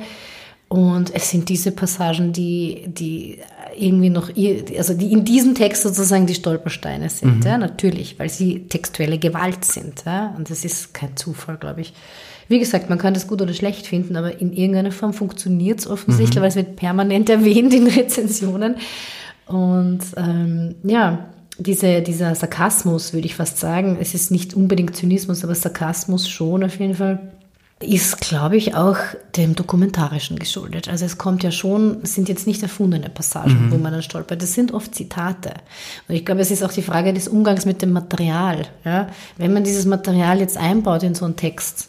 Und es sind diese Passagen, die, die irgendwie noch, also die in diesem Text sozusagen die Stolpersteine sind, mhm. ja, natürlich, weil sie textuelle Gewalt sind, ja. Und das ist kein Zufall, glaube ich. Wie gesagt, man kann das gut oder schlecht finden, aber in irgendeiner Form funktioniert es offensichtlich, mhm. weil es wird permanent erwähnt in Rezensionen. Und ähm, ja, diese, dieser Sarkasmus, würde ich fast sagen, es ist nicht unbedingt Zynismus, aber Sarkasmus schon auf jeden Fall, ist, glaube ich, auch dem Dokumentarischen geschuldet. Also es kommt ja schon, es sind jetzt nicht erfundene Passagen, mhm. wo man dann stolpert. Das sind oft Zitate. Und ich glaube, es ist auch die Frage des Umgangs mit dem Material. Ja? Wenn man dieses Material jetzt einbaut in so einen Text,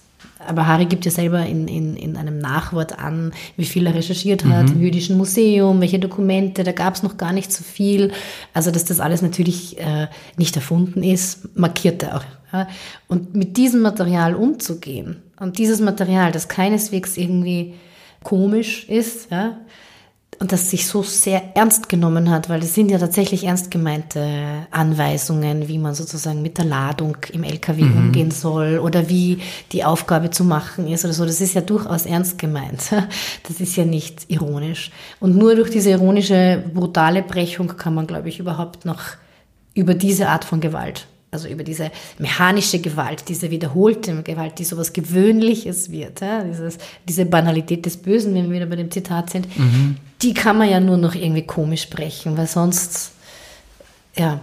aber Harry gibt ja selber in, in, in einem Nachwort an, wie viel er recherchiert hat mhm. im Jüdischen Museum, welche Dokumente, da gab es noch gar nicht so viel. Also, dass das alles natürlich äh, nicht erfunden ist, markiert er auch. Ja? Und mit diesem Material umzugehen und dieses Material, das keineswegs irgendwie komisch ist, ja, und das sich so sehr ernst genommen hat, weil das sind ja tatsächlich ernst gemeinte Anweisungen, wie man sozusagen mit der Ladung im LKW mhm. umgehen soll oder wie die Aufgabe zu machen ist oder so. Das ist ja durchaus ernst gemeint. Das ist ja nicht ironisch. Und nur durch diese ironische, brutale Brechung kann man, glaube ich, überhaupt noch über diese Art von Gewalt also über diese mechanische Gewalt, diese wiederholte Gewalt, die sowas Gewöhnliches wird, ja, dieses, diese Banalität des Bösen, wenn wir wieder bei dem Zitat sind, mhm. die kann man ja nur noch irgendwie komisch sprechen, weil sonst, ja,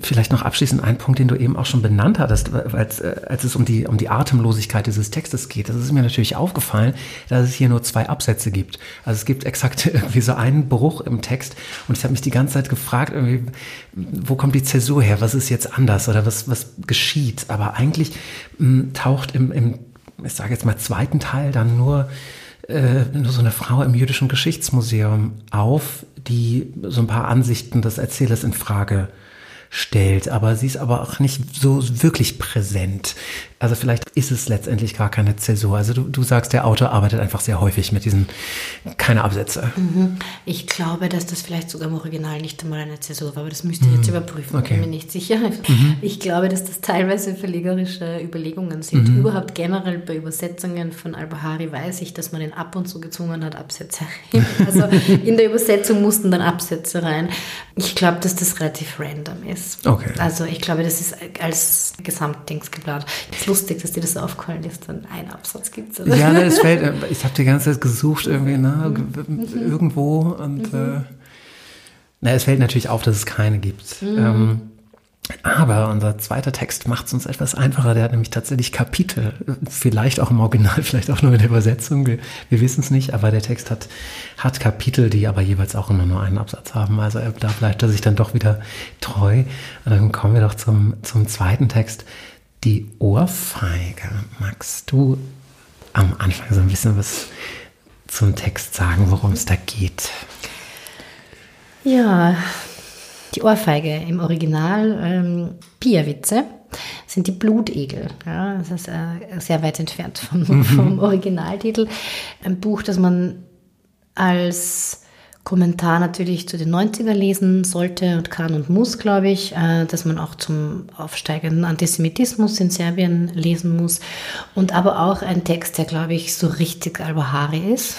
Vielleicht noch abschließend ein Punkt, den du eben auch schon benannt hattest, als, äh, als es um die, um die Atemlosigkeit dieses Textes geht. Das ist mir natürlich aufgefallen, dass es hier nur zwei Absätze gibt. Also es gibt exakt irgendwie so einen Bruch im Text und ich habe mich die ganze Zeit gefragt, wo kommt die Zäsur her? Was ist jetzt anders oder was, was geschieht? Aber eigentlich mh, hm, taucht im, im, ich sage jetzt mal, zweiten Teil dann nur äh, nur so eine Frau im jüdischen Geschichtsmuseum auf, die so ein paar Ansichten des Erzählers in Frage stellt, aber sie ist aber auch nicht so wirklich präsent. Also vielleicht ist es letztendlich gar keine Zäsur. Also du, du sagst, der Autor arbeitet einfach sehr häufig mit diesen keine Absätze. Mhm. Ich glaube, dass das vielleicht sogar im Original nicht einmal eine Zäsur war, aber das müsste ich jetzt mhm. überprüfen. Okay. Bin mir nicht sicher. Mhm. Ich glaube, dass das teilweise verlegerische Überlegungen sind. Mhm. Überhaupt generell bei Übersetzungen von Al-Bahari weiß ich, dass man ihn ab und zu gezwungen hat, Absätze rein. Also in der Übersetzung mussten dann Absätze rein. Ich glaube, dass das relativ random ist. Okay. Also ich glaube, das ist als Gesamtdings geplant lustig, dass dir das so aufgefallen ist, dann ein Absatz gibt. Oder? Ja, ne, es fällt, äh, ich habe die ganze Zeit gesucht irgendwie, ne, mhm. irgendwo und mhm. äh, na, es fällt natürlich auf, dass es keine gibt. Mhm. Ähm, aber unser zweiter Text macht es uns etwas einfacher. Der hat nämlich tatsächlich Kapitel. Vielleicht auch im Original, vielleicht auch nur in der Übersetzung. Wir, wir wissen es nicht. Aber der Text hat, hat Kapitel, die aber jeweils auch immer nur einen Absatz haben. Also da bleibt er sich dann doch wieder treu. Und dann kommen wir doch zum, zum zweiten Text die Ohrfeige. Magst du am Anfang so ein bisschen was zum Text sagen, worum es da geht? Ja, die Ohrfeige im Original, ähm, Piawitze, sind die Blutegel. Ja, das ist äh, sehr weit entfernt vom, mhm. vom Originaltitel. Ein Buch, das man als Kommentar natürlich zu den 90er lesen sollte und kann und muss, glaube ich, äh, dass man auch zum aufsteigenden Antisemitismus in Serbien lesen muss. Und aber auch ein Text, der, glaube ich, so richtig Albahari ist,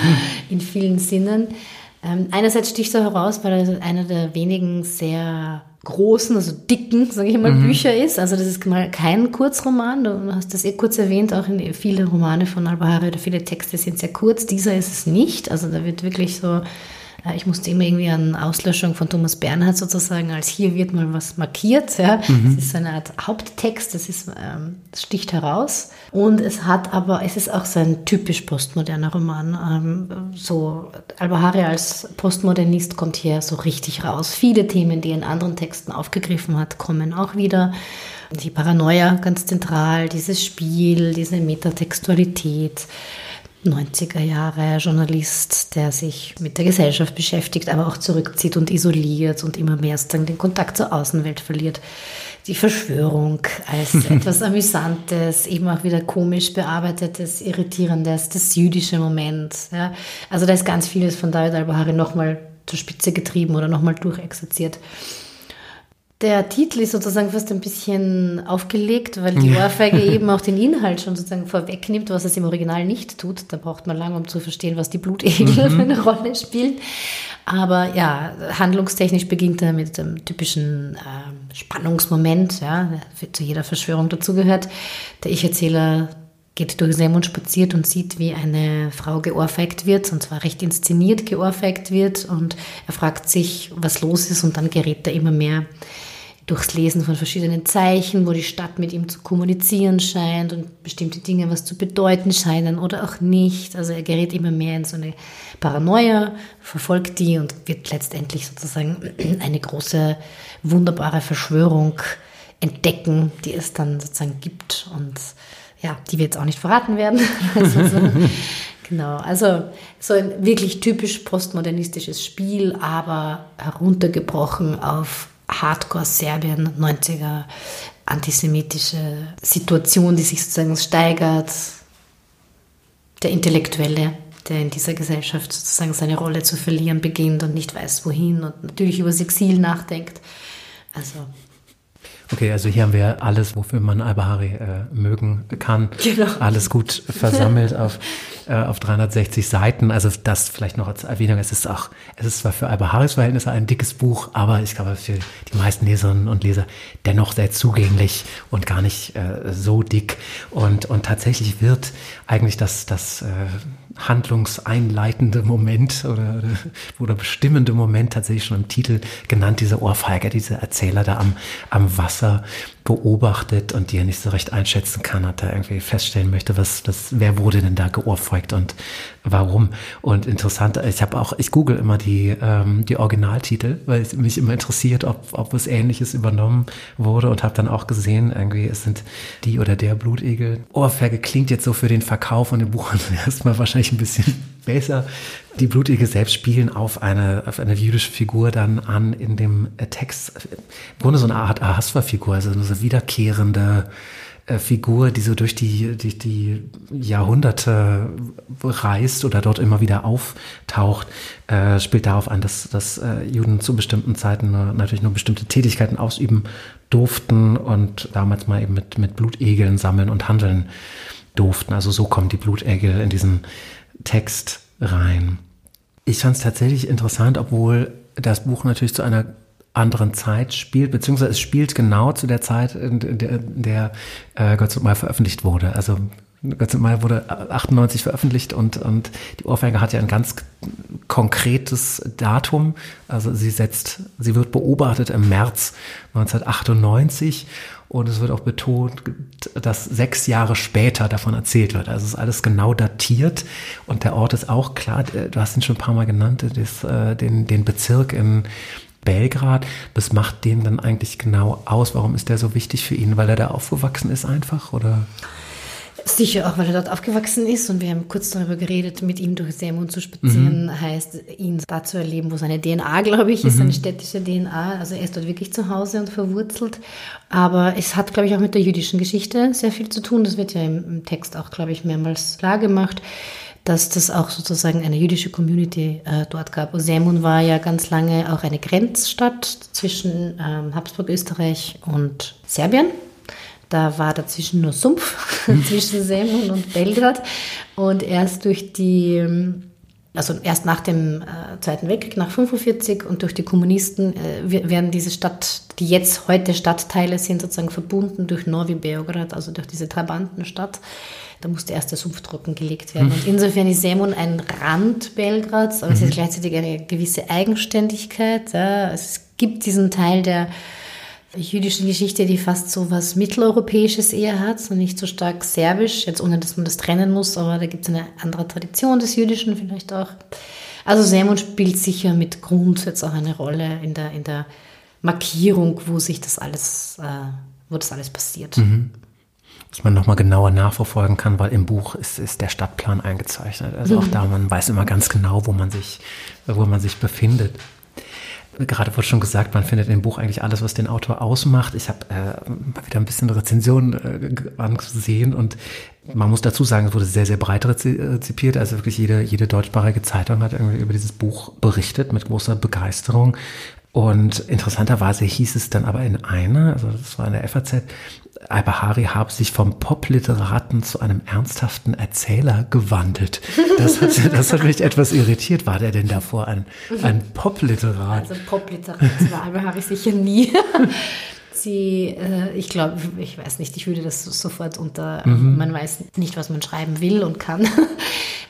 in vielen Sinnen. Ähm, einerseits sticht er heraus, weil er einer der wenigen sehr großen, also dicken, sage ich mal, mhm. Bücher ist. Also das ist mal kein Kurzroman. Du hast das eh kurz erwähnt, auch in viele Romane von Albahari oder viele Texte sind sehr kurz. Dieser ist es nicht. Also da wird wirklich so ich musste immer irgendwie an Auslöschung von Thomas Bernhard sozusagen, als hier wird mal was markiert. Ja. Mhm. Das ist eine Art Haupttext, das, ist, ähm, das sticht heraus. Und es hat aber, es ist auch so ein typisch postmoderner Roman. Ähm, so Albahari als Postmodernist kommt hier so richtig raus. Viele Themen, die er in anderen Texten aufgegriffen hat, kommen auch wieder. Die Paranoia ganz zentral, dieses Spiel, diese Metatextualität. 90er Jahre Journalist, der sich mit der Gesellschaft beschäftigt, aber auch zurückzieht und isoliert und immer mehr den Kontakt zur Außenwelt verliert. Die Verschwörung als etwas Amüsantes, eben auch wieder komisch bearbeitetes, irritierendes, das jüdische Moment. Ja. Also da ist ganz vieles von David Albahari nochmal zur Spitze getrieben oder nochmal durchexerziert. Der Titel ist sozusagen fast ein bisschen aufgelegt, weil die Ohrfeige eben auch den Inhalt schon sozusagen vorwegnimmt, was es im Original nicht tut. Da braucht man lange, um zu verstehen, was die Blutegel mhm. für eine Rolle spielen. Aber ja, handlungstechnisch beginnt er mit dem typischen äh, Spannungsmoment, ja, der zu jeder Verschwörung dazugehört. Der Ich-Erzähler geht durch Sem und spaziert und sieht, wie eine Frau geohrfeigt wird, und zwar recht inszeniert geohrfeigt wird. Und er fragt sich, was los ist, und dann gerät er immer mehr durchs Lesen von verschiedenen Zeichen, wo die Stadt mit ihm zu kommunizieren scheint und bestimmte Dinge was zu bedeuten scheinen oder auch nicht. Also er gerät immer mehr in so eine Paranoia, verfolgt die und wird letztendlich sozusagen eine große, wunderbare Verschwörung entdecken, die es dann sozusagen gibt. Und ja, die wird jetzt auch nicht verraten werden. Also so, genau, also so ein wirklich typisch postmodernistisches Spiel, aber heruntergebrochen auf Hardcore-Serbien, 90er, antisemitische Situation, die sich sozusagen steigert. Der Intellektuelle, der in dieser Gesellschaft sozusagen seine Rolle zu verlieren beginnt und nicht weiß, wohin und natürlich über das Exil nachdenkt. Also Okay, also hier haben wir alles, wofür man Albahari äh, mögen kann. Genau. Alles gut versammelt auf, äh, auf 360 Seiten. Also das vielleicht noch als Erwähnung. Es ist auch, es ist zwar für Albaharis Verhältnisse ein dickes Buch, aber ich glaube für die meisten Leserinnen und Leser dennoch sehr zugänglich und gar nicht äh, so dick. Und, und tatsächlich wird eigentlich das, das äh, handlungseinleitende Moment oder, oder, bestimmende Moment tatsächlich schon im Titel genannt, diese Ohrfeige, dieser Erzähler da am, am Wasser beobachtet und die er nicht so recht einschätzen kann, hat er irgendwie feststellen möchte, was, was, wer wurde denn da geohrfeigt und warum. Und interessant, ich habe auch, ich google immer die, ähm, die Originaltitel, weil es mich immer interessiert, ob, ob was ähnliches übernommen wurde und habe dann auch gesehen, irgendwie, es sind die oder der Blutegel. Ohrfeige klingt jetzt so für den Verkauf von dem Buch erstmal wahrscheinlich ein bisschen besser. Die Blutegel selbst spielen auf eine, auf eine jüdische Figur dann an in dem Text. Im Grunde so eine Art Ahasver-Figur, also eine wiederkehrende äh, Figur, die so durch die, die, die Jahrhunderte reist oder dort immer wieder auftaucht, äh, spielt darauf an, dass, dass äh, Juden zu bestimmten Zeiten nur, natürlich nur bestimmte Tätigkeiten ausüben durften und damals mal eben mit, mit Blutegeln sammeln und handeln durften. Also so kommen die Blutegel in diesen Text rein. Ich fand es tatsächlich interessant, obwohl das Buch natürlich zu einer anderen Zeit spielt, beziehungsweise es spielt genau zu der Zeit, in der, in der äh, Gott und Mal veröffentlicht wurde. Also Gott und Mal wurde 98 veröffentlicht und, und die Ohrfeige hat ja ein ganz konkretes Datum. Also sie setzt, sie wird beobachtet im März 1998 und es wird auch betont, dass sechs Jahre später davon erzählt wird. Also es ist alles genau datiert und der Ort ist auch klar, du hast ihn schon ein paar Mal genannt, das, äh, den, den Bezirk in Belgrad. Was macht den dann eigentlich genau aus? Warum ist der so wichtig für ihn? Weil er da aufgewachsen ist einfach oder? Sicher, auch weil er dort aufgewachsen ist und wir haben kurz darüber geredet, mit ihm durch Semon zu spazieren, mhm. heißt ihn da zu erleben, wo seine DNA, glaube ich, ist, mhm. seine städtische DNA. Also er ist dort wirklich zu Hause und verwurzelt. Aber es hat, glaube ich, auch mit der jüdischen Geschichte sehr viel zu tun. Das wird ja im, Text auch, glaube ich, mehrmals klar gemacht dass das auch sozusagen eine jüdische Community äh, dort gab. Semun war ja ganz lange auch eine Grenzstadt zwischen ähm, Habsburg, Österreich und Serbien. Da war dazwischen nur Sumpf, zwischen Semun und Belgrad. Und erst durch die also erst nach dem äh, Zweiten Weltkrieg, nach 45 und durch die Kommunisten äh, werden diese Stadt, die jetzt heute Stadtteile sind, sozusagen verbunden durch Novi Beograd, also durch diese Trabantenstadt. Da musste erst der Sumpf trockengelegt werden. Und insofern ist Semun ein Rand Belgrads, aber mhm. es ist gleichzeitig eine gewisse Eigenständigkeit. Ja. Es gibt diesen Teil der jüdischen Geschichte, die fast so was Mitteleuropäisches eher hat und nicht so stark serbisch, jetzt ohne dass man das trennen muss, aber da gibt es eine andere Tradition des Jüdischen vielleicht auch. Also Semun spielt sicher mit Grund jetzt auch eine Rolle in der, in der Markierung, wo sich das alles, äh, wo das alles passiert. Mhm. Was man nochmal genauer nachverfolgen kann, weil im Buch ist, ist der Stadtplan eingezeichnet. Also mhm. auch da, man weiß immer ganz genau, wo man sich, wo man sich befindet gerade wurde schon gesagt, man findet im Buch eigentlich alles, was den Autor ausmacht. Ich habe äh, mal wieder ein bisschen Rezension äh, angesehen und man muss dazu sagen, es wurde sehr, sehr breit rezipiert. Also wirklich jede, jede deutschsprachige Zeitung hat irgendwie über dieses Buch berichtet mit großer Begeisterung. Und interessanterweise hieß es dann aber in einer, also das war in der FAZ, Al-Bahari habe sich vom Popliteraten zu einem ernsthaften Erzähler gewandelt. Das hat, das hat mich etwas irritiert. War der denn davor ein, ein Popliterat? Also Popliterat war Al-Bahari sicher nie. Sie, äh, ich glaube, ich weiß nicht, ich würde das sofort unter, mhm. man weiß nicht, was man schreiben will und kann.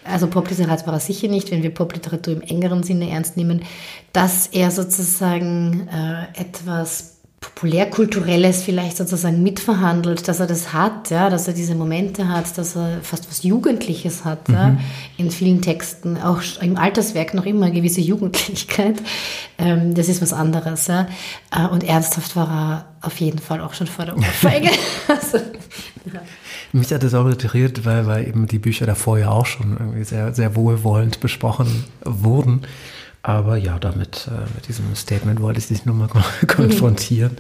Also Popliterat war er sicher nicht, wenn wir Popliteratur im engeren Sinne ernst nehmen, dass er sozusagen äh, etwas populärkulturelles vielleicht sozusagen mitverhandelt, dass er das hat, ja, dass er diese Momente hat, dass er fast was Jugendliches hat, mhm. ja, in vielen Texten, auch im Alterswerk noch immer eine gewisse Jugendlichkeit. Ähm, das ist was anderes, ja. Äh, und ernsthaft war er auf jeden Fall auch schon vor der Ohrfeige. also, ja. Mich hat das auch irritiert, weil, weil eben die Bücher davor ja auch schon irgendwie sehr, sehr wohlwollend besprochen wurden. Aber ja, damit, äh, mit diesem Statement wollte ich dich nur mal konfrontieren.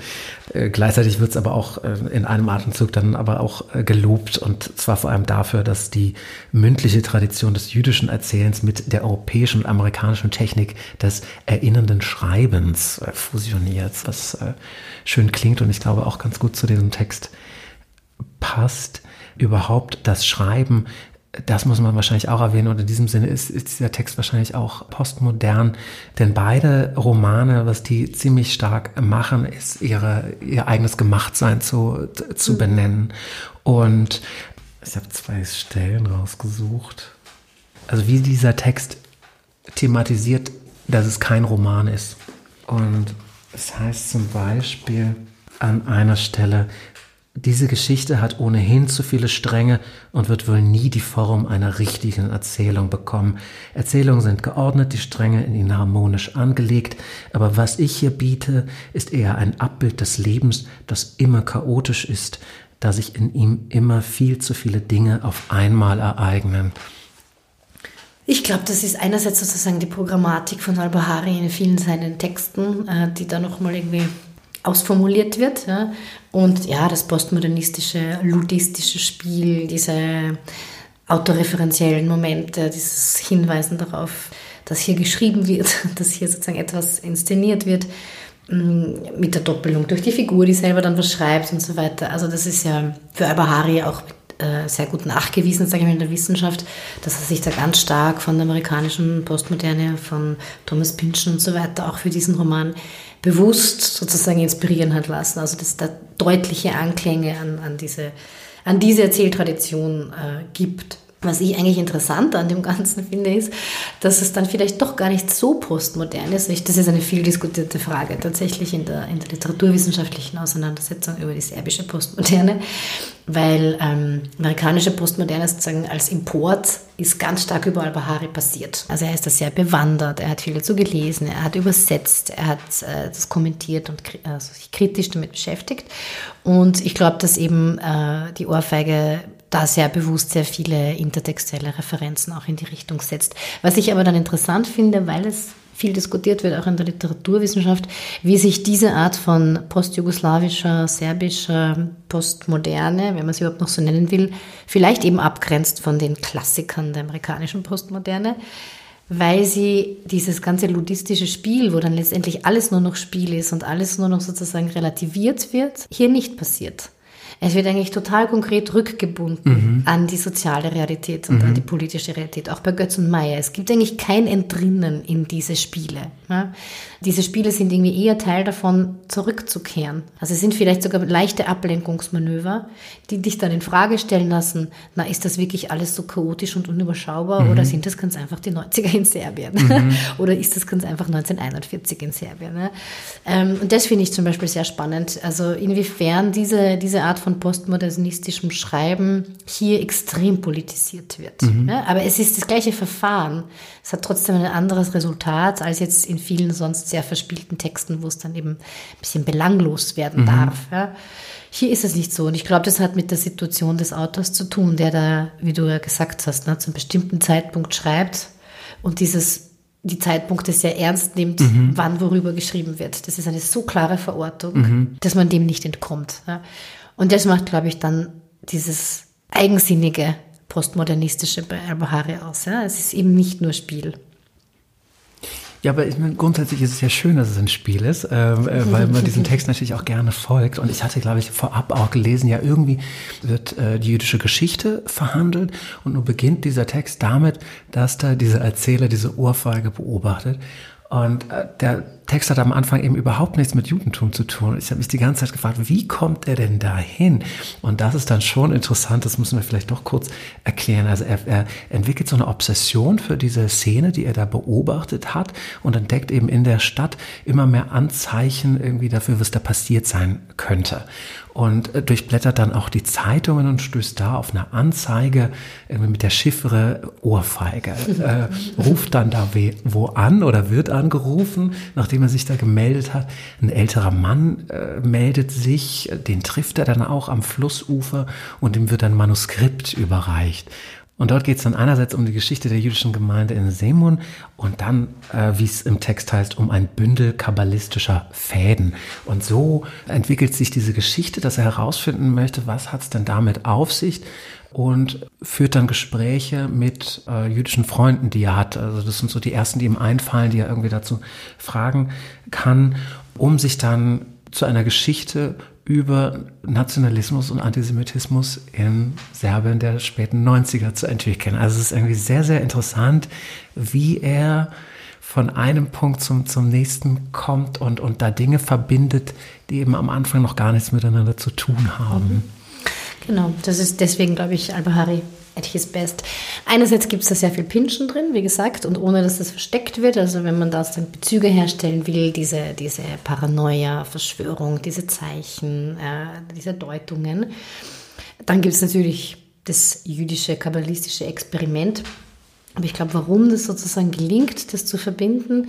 Äh, gleichzeitig wird es aber auch äh, in einem Atemzug dann aber auch äh, gelobt und zwar vor allem dafür, dass die mündliche Tradition des jüdischen Erzählens mit der europäischen und amerikanischen Technik des erinnernden Schreibens äh, fusioniert, was äh, schön klingt und ich glaube auch ganz gut zu diesem Text passt. Überhaupt das Schreiben das muss man wahrscheinlich auch erwähnen und in diesem Sinne ist, ist dieser Text wahrscheinlich auch postmodern, denn beide Romane, was die ziemlich stark machen, ist ihre, ihr eigenes Gemachtsein zu, zu mhm. benennen. Und ich habe zwei Stellen rausgesucht. Also wie dieser Text thematisiert, dass es kein Roman ist. Und es heißt zum Beispiel an einer Stelle, diese Geschichte hat ohnehin zu viele Stränge und wird wohl nie die Form einer richtigen Erzählung bekommen. Erzählungen sind geordnet, die Stränge in ihnen harmonisch angelegt, aber was ich hier biete, ist eher ein Abbild des Lebens, das immer chaotisch ist, da sich in ihm immer viel zu viele Dinge auf einmal ereignen. Ich glaube, das ist einerseits sozusagen die Programmatik von Al-Bahari in vielen seinen Texten, äh, die da nochmal irgendwie ausformuliert wird. Ja. Und ja, das postmodernistische, ludistische Spiel, diese autoreferenziellen Momente, dieses Hinweisen darauf, dass hier geschrieben wird, dass hier sozusagen etwas inszeniert wird, mm, mit der Doppelung durch die Figur, die selber dann was schreibt und so weiter. Also das ist ja für Albahari auch äh, sehr gut nachgewiesen, sage ich mal, in der Wissenschaft, dass er sich da ganz stark von der amerikanischen Postmoderne, von Thomas Pynchon und so weiter auch für diesen Roman bewusst sozusagen inspirieren hat lassen. Also dass da deutliche Anklänge an, an, diese, an diese Erzähltradition äh, gibt. Was ich eigentlich interessant an dem Ganzen finde, ist, dass es dann vielleicht doch gar nicht so postmodern ist. Das ist eine viel diskutierte Frage tatsächlich in der, in der literaturwissenschaftlichen Auseinandersetzung über die serbische Postmoderne, weil ähm, amerikanische Postmoderne sozusagen als Import ist ganz stark über Al-Bahari passiert. Also er ist da sehr bewandert, er hat viel dazu gelesen, er hat übersetzt, er hat äh, das kommentiert und also sich kritisch damit beschäftigt. Und ich glaube, dass eben äh, die Ohrfeige da sehr bewusst sehr viele intertextuelle Referenzen auch in die Richtung setzt. Was ich aber dann interessant finde, weil es viel diskutiert wird, auch in der Literaturwissenschaft, wie sich diese Art von postjugoslawischer, serbischer Postmoderne, wenn man sie überhaupt noch so nennen will, vielleicht eben abgrenzt von den Klassikern der amerikanischen Postmoderne, weil sie dieses ganze ludistische Spiel, wo dann letztendlich alles nur noch Spiel ist und alles nur noch sozusagen relativiert wird, hier nicht passiert. Es wird eigentlich total konkret rückgebunden mhm. an die soziale Realität und mhm. an die politische Realität, auch bei Götz und Meyer. Es gibt eigentlich kein Entrinnen in diese Spiele. Ja? Diese Spiele sind irgendwie eher Teil davon, zurückzukehren. Also es sind vielleicht sogar leichte Ablenkungsmanöver, die dich dann in Frage stellen lassen, na, ist das wirklich alles so chaotisch und unüberschaubar mhm. oder sind das ganz einfach die 90er in Serbien? Mhm. oder ist das ganz einfach 1941 in Serbien? Ne? Ähm, und das finde ich zum Beispiel sehr spannend. Also inwiefern diese, diese Art von postmodernistischem Schreiben hier extrem politisiert wird. Mhm. Ja? Aber es ist das gleiche Verfahren. Es hat trotzdem ein anderes Resultat als jetzt in vielen sonst sehr verspielten Texten, wo es dann eben ein bisschen belanglos werden mhm. darf. Ja. Hier ist es nicht so. Und ich glaube, das hat mit der Situation des Autors zu tun, der da, wie du ja gesagt hast, ne, zu einem bestimmten Zeitpunkt schreibt und dieses, die Zeitpunkte sehr ernst nimmt, mhm. wann worüber geschrieben wird. Das ist eine so klare Verortung, mhm. dass man dem nicht entkommt. Ja. Und das macht, glaube ich, dann dieses eigensinnige postmodernistische bei Albahari aus. Ja. Es ist eben nicht nur Spiel. Ja, aber ich meine, grundsätzlich ist es ja schön, dass es ein Spiel ist, äh, äh, weil man diesem Text natürlich auch gerne folgt. Und ich hatte, glaube ich, vorab auch gelesen, ja, irgendwie wird äh, die jüdische Geschichte verhandelt und nun beginnt dieser Text damit, dass da dieser Erzähler diese Ohrfeige beobachtet. Und äh, der Text hat am Anfang eben überhaupt nichts mit Judentum zu tun. Ich habe mich die ganze Zeit gefragt, wie kommt er denn dahin? Und das ist dann schon interessant, das müssen wir vielleicht doch kurz erklären. Also er, er entwickelt so eine Obsession für diese Szene, die er da beobachtet hat und entdeckt eben in der Stadt immer mehr Anzeichen irgendwie dafür, was da passiert sein könnte und äh, durchblättert dann auch die Zeitungen und stößt da auf eine Anzeige mit der Chiffre Ohrfeige. Äh, ruft dann da wo an oder wird angerufen, nachdem er sich da gemeldet hat. Ein älterer Mann äh, meldet sich, den trifft er dann auch am Flussufer und ihm wird ein Manuskript überreicht. Und dort geht es dann einerseits um die Geschichte der jüdischen Gemeinde in Semun und dann, äh, wie es im Text heißt, um ein Bündel kabbalistischer Fäden. Und so entwickelt sich diese Geschichte, dass er herausfinden möchte, was hat es denn damit auf sich und führt dann Gespräche mit äh, jüdischen Freunden, die er hat. Also das sind so die ersten, die ihm einfallen, die er irgendwie dazu fragen kann, um sich dann zu einer Geschichte über Nationalismus und Antisemitismus in Serbien der späten 90er zu entwickeln. Also es ist irgendwie sehr, sehr interessant, wie er von einem Punkt zum, zum nächsten kommt und, und da Dinge verbindet, die eben am Anfang noch gar nichts miteinander zu tun haben. Genau, das ist deswegen, glaube ich, Al-Bahari at his best. Einerseits gibt es da sehr viel Pinschen drin, wie gesagt, und ohne dass das versteckt wird. Also wenn man da dann Bezüge herstellen will, diese, diese Paranoia, Verschwörung, diese Zeichen, äh, diese Deutungen. Dann gibt es natürlich das jüdische, kabbalistische Experiment. Aber ich glaube, warum das sozusagen gelingt, das zu verbinden,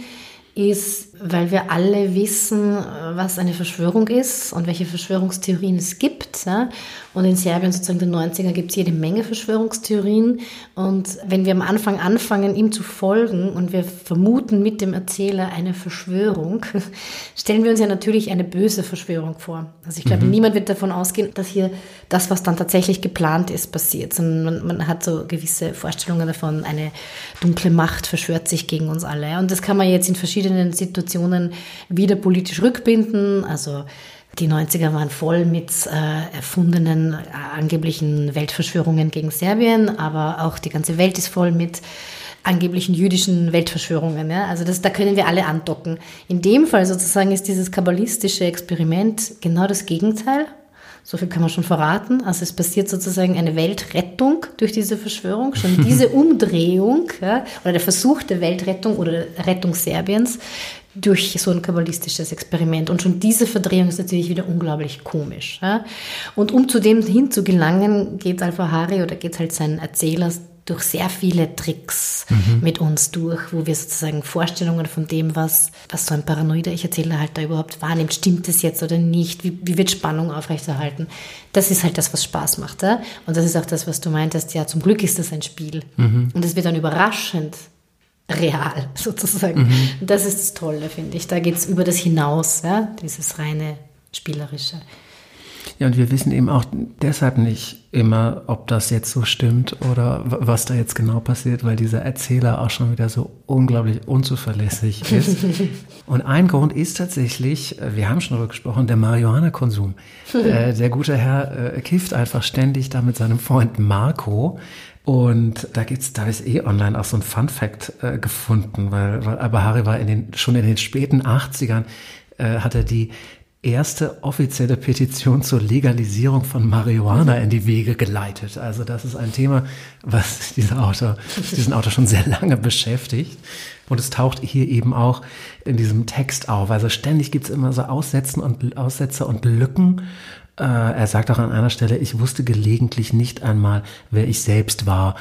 ist, weil wir alle wissen, was eine Verschwörung ist und welche Verschwörungstheorien es gibt. Ja? Und in Serbien sozusagen den 90er gibt es jede Menge Verschwörungstheorien. Und wenn wir am Anfang anfangen, ihm zu folgen und wir vermuten mit dem Erzähler eine Verschwörung, stellen wir uns ja natürlich eine böse Verschwörung vor. Also ich glaube, mhm. niemand wird davon ausgehen, dass hier das, was dann tatsächlich geplant ist, passiert. Sondern man, man hat so gewisse Vorstellungen davon, eine dunkle Macht verschwört sich gegen uns alle. Und das kann man jetzt in verschiedenen Situationen wieder politisch rückbinden. Also die 90er waren voll mit äh, erfundenen, äh, angeblichen Weltverschwörungen gegen Serbien, aber auch die ganze Welt ist voll mit angeblichen jüdischen Weltverschwörungen. Ja? Also das, da können wir alle andocken. In dem Fall sozusagen ist dieses kabbalistische Experiment genau das Gegenteil. So viel kann man schon verraten. Also es passiert sozusagen eine Weltrettung durch diese Verschwörung. Schon diese Umdrehung ja, oder der Versuch der Weltrettung oder Rettung Serbiens durch so ein kabbalistisches Experiment. Und schon diese Verdrehung ist natürlich wieder unglaublich komisch. Ja? Und um zu dem hinzugelangen, geht Al-Fahari oder geht halt sein Erzähler durch sehr viele Tricks mhm. mit uns durch, wo wir sozusagen Vorstellungen von dem, was, was so ein paranoider Ich-Erzähler halt da überhaupt wahrnimmt, stimmt es jetzt oder nicht, wie, wie wird Spannung aufrechterhalten, das ist halt das, was Spaß macht. Ja? Und das ist auch das, was du meintest, ja, zum Glück ist das ein Spiel. Mhm. Und es wird dann überraschend real sozusagen. Mhm. Das ist das Tolle, finde ich. Da geht es über das hinaus, ja? dieses reine Spielerische. Ja, und wir wissen eben auch deshalb nicht immer, ob das jetzt so stimmt oder was da jetzt genau passiert, weil dieser Erzähler auch schon wieder so unglaublich unzuverlässig ist. und ein Grund ist tatsächlich, äh, wir haben schon darüber gesprochen, der Marihuana-Konsum. äh, der gute Herr äh, kifft einfach ständig da mit seinem Freund Marco. Und da gibt's, da ist eh online auch so ein Fun Fact äh, gefunden, weil, weil Abahari war in den, schon in den späten 80ern, äh, hat er die erste offizielle Petition zur Legalisierung von Marihuana in die Wege geleitet. Also das ist ein Thema, was dieser Autor, diesen Autor schon sehr lange beschäftigt. Und es taucht hier eben auch in diesem Text auf. Also ständig gibt's immer so Aussätzen und Aussätze und Lücken. Äh, er sagt auch an einer Stelle, ich wusste gelegentlich nicht einmal, wer ich selbst war.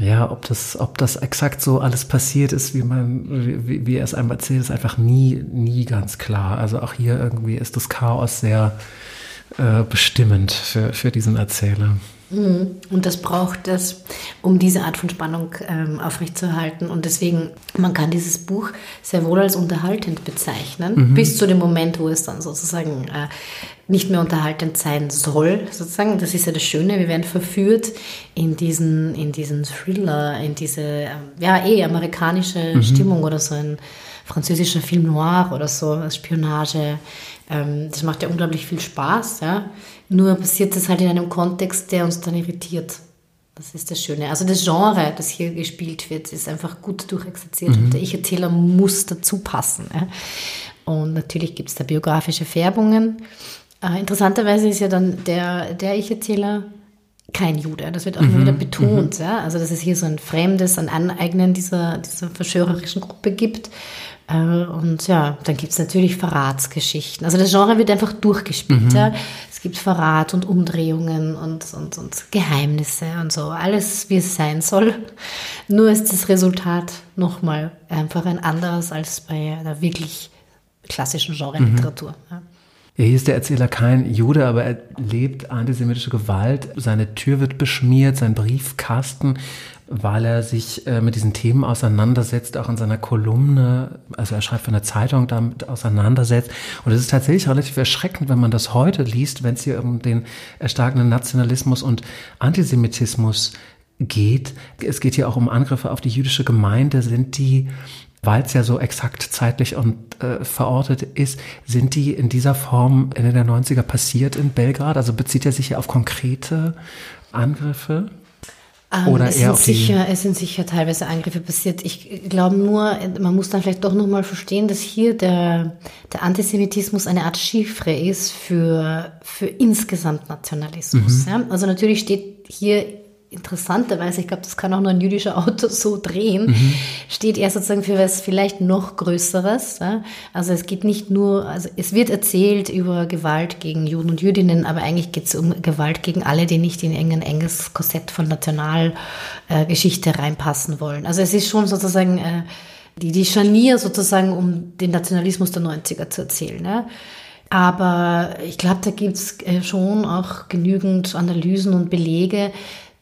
Ja, ob das, ob das exakt so alles passiert ist, wie man, wie, wie er es einem erzählt, ist einfach nie, nie ganz klar. Also auch hier irgendwie ist das Chaos sehr äh, bestimmend für, für diesen Erzähler. Mhm. Und das braucht es, um diese Art von Spannung ähm, aufrechtzuerhalten. Und deswegen, man kann dieses Buch sehr wohl als unterhaltend bezeichnen, mhm. bis zu dem Moment, wo es dann sozusagen äh, nicht mehr unterhaltend sein soll, sozusagen. Das ist ja das Schöne, wir werden verführt in diesen, in diesen Thriller, in diese, äh, ja, eh amerikanische mhm. Stimmung oder so ein französischer Film noir oder so, Spionage. Ähm, das macht ja unglaublich viel Spaß, ja. Nur passiert das halt in einem Kontext, der uns dann irritiert. Das ist das Schöne. Also das Genre, das hier gespielt wird, ist einfach gut durchexerziert mhm. und der Ich-Erzähler muss dazu passen. Und natürlich gibt es da biografische Färbungen. Äh, interessanterweise ist ja dann der, der Ich-Erzähler kein Jude. Das wird auch mhm. immer wieder betont. Mhm. Ja? Also, dass es hier so ein fremdes, ein Aneignen dieser, dieser verschwörerischen Gruppe gibt. Äh, und ja, dann gibt es natürlich Verratsgeschichten. Also das Genre wird einfach durchgespielt. Mhm. Ja. Es gibt Verrat und Umdrehungen und, und, und Geheimnisse und so. Alles, wie es sein soll. Nur ist das Resultat nochmal einfach ein anderes als bei einer wirklich klassischen Genre-Literatur. Mhm. Ja. Hier ist der Erzähler kein Jude, aber er lebt antisemitische Gewalt. Seine Tür wird beschmiert, sein Briefkasten weil er sich äh, mit diesen Themen auseinandersetzt, auch in seiner Kolumne, also er schreibt für eine Zeitung damit auseinandersetzt. Und es ist tatsächlich relativ erschreckend, wenn man das heute liest, wenn es hier um den erstarkenden Nationalismus und Antisemitismus geht. Es geht hier auch um Angriffe auf die jüdische Gemeinde. Sind die, weil es ja so exakt zeitlich und äh, verortet ist, sind die in dieser Form Ende der 90er passiert in Belgrad? Also bezieht er sich hier auf konkrete Angriffe? Ähm, Oder es, sind sicher, es sind sicher teilweise Angriffe passiert. Ich glaube nur, man muss dann vielleicht doch nochmal verstehen, dass hier der, der Antisemitismus eine Art Chiffre ist für, für insgesamt Nationalismus. Mhm. Ja? Also natürlich steht hier interessanterweise, ich glaube, das kann auch nur ein jüdischer Autor so drehen, mhm. steht er sozusagen für was vielleicht noch Größeres. Ja? Also es geht nicht nur, also es wird erzählt über Gewalt gegen Juden und Jüdinnen, aber eigentlich geht es um Gewalt gegen alle, die nicht in ein enges Korsett von Nationalgeschichte äh, reinpassen wollen. Also es ist schon sozusagen äh, die, die Scharnier sozusagen, um den Nationalismus der 90er zu erzählen. Ja? Aber ich glaube, da gibt es äh, schon auch genügend Analysen und Belege,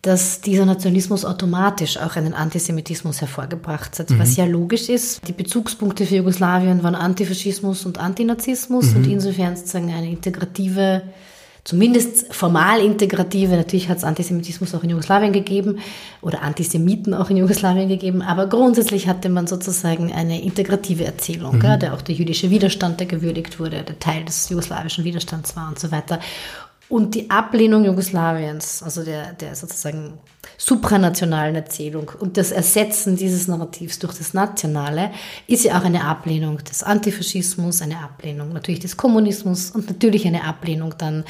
dass dieser Nationalismus automatisch auch einen Antisemitismus hervorgebracht hat, mhm. was ja logisch ist. Die Bezugspunkte für Jugoslawien waren Antifaschismus und Antinazismus mhm. und insofern sozusagen eine integrative, zumindest formal integrative, natürlich hat es Antisemitismus auch in Jugoslawien gegeben oder Antisemiten auch in Jugoslawien gegeben, aber grundsätzlich hatte man sozusagen eine integrative Erzählung, mhm. gell, der auch der jüdische Widerstand, der gewürdigt wurde, der Teil des jugoslawischen Widerstands war und so weiter. Und die Ablehnung Jugoslawiens, also der, der sozusagen supranationalen Erzählung und das Ersetzen dieses Narrativs durch das Nationale ist ja auch eine Ablehnung des Antifaschismus, eine Ablehnung natürlich des Kommunismus und natürlich eine Ablehnung dann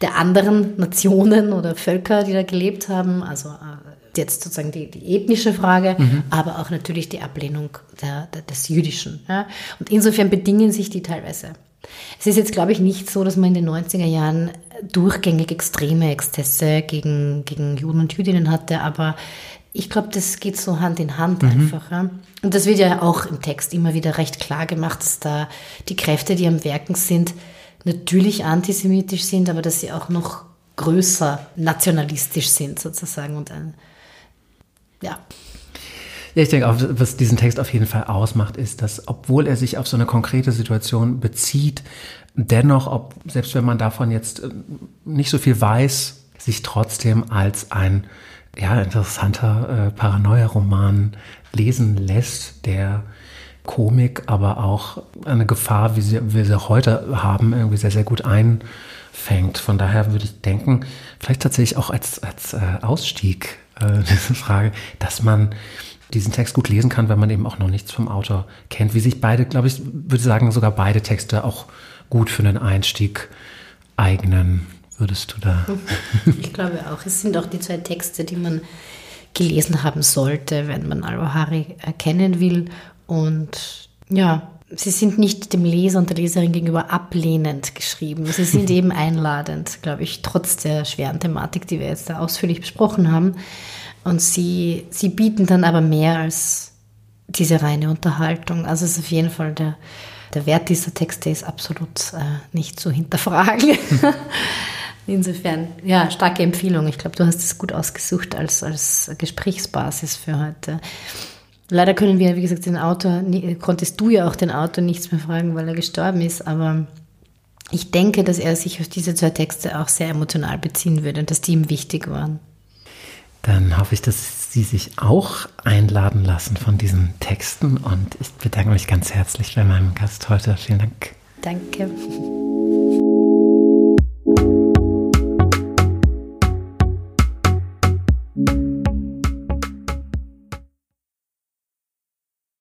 der anderen Nationen oder Völker, die da gelebt haben. Also äh, jetzt sozusagen die, die ethnische Frage, mhm. aber auch natürlich die Ablehnung der, der, des Jüdischen. Ja? Und insofern bedingen sich die teilweise. Es ist jetzt, glaube ich, nicht so, dass man in den 90er Jahren durchgängig extreme Exzesse gegen, gegen Juden und Jüdinnen hatte, aber ich glaube, das geht so Hand in Hand mhm. einfach. Ja? Und das wird ja auch im Text immer wieder recht klar gemacht, dass da die Kräfte, die am Werken sind, natürlich antisemitisch sind, aber dass sie auch noch größer nationalistisch sind sozusagen und ein, ja. Ja, ich denke was diesen Text auf jeden Fall ausmacht, ist, dass obwohl er sich auf so eine konkrete Situation bezieht, dennoch, ob, selbst wenn man davon jetzt äh, nicht so viel weiß, sich trotzdem als ein ja, interessanter äh, Paranoia-Roman lesen lässt, der Komik, aber auch eine Gefahr, wie sie, wir sie heute haben, irgendwie sehr, sehr gut einfängt. Von daher würde ich denken, vielleicht tatsächlich auch als, als äh, Ausstieg äh, diese Frage, dass man diesen Text gut lesen kann, wenn man eben auch noch nichts vom Autor kennt. Wie sich beide, glaube ich, würde sagen, sogar beide Texte auch gut für einen Einstieg eignen. Würdest du da? Ich glaube auch. Es sind auch die zwei Texte, die man gelesen haben sollte, wenn man Al-Wahari erkennen will. Und ja, sie sind nicht dem Leser und der Leserin gegenüber ablehnend geschrieben. Sie sind eben einladend, glaube ich, trotz der schweren Thematik, die wir jetzt da ausführlich besprochen haben. Und sie, sie bieten dann aber mehr als diese reine Unterhaltung. Also es ist auf jeden Fall der, der Wert dieser Texte ist absolut äh, nicht zu hinterfragen. Insofern, ja, starke Empfehlung. Ich glaube, du hast es gut ausgesucht als, als Gesprächsbasis für heute. Leider können wir, wie gesagt, den Autor, konntest du ja auch den Autor nichts mehr fragen, weil er gestorben ist, aber ich denke, dass er sich auf diese zwei Texte auch sehr emotional beziehen würde und dass die ihm wichtig waren. Dann hoffe ich, dass Sie sich auch einladen lassen von diesen Texten und ich bedanke mich ganz herzlich bei meinem Gast heute. Vielen Dank. Danke.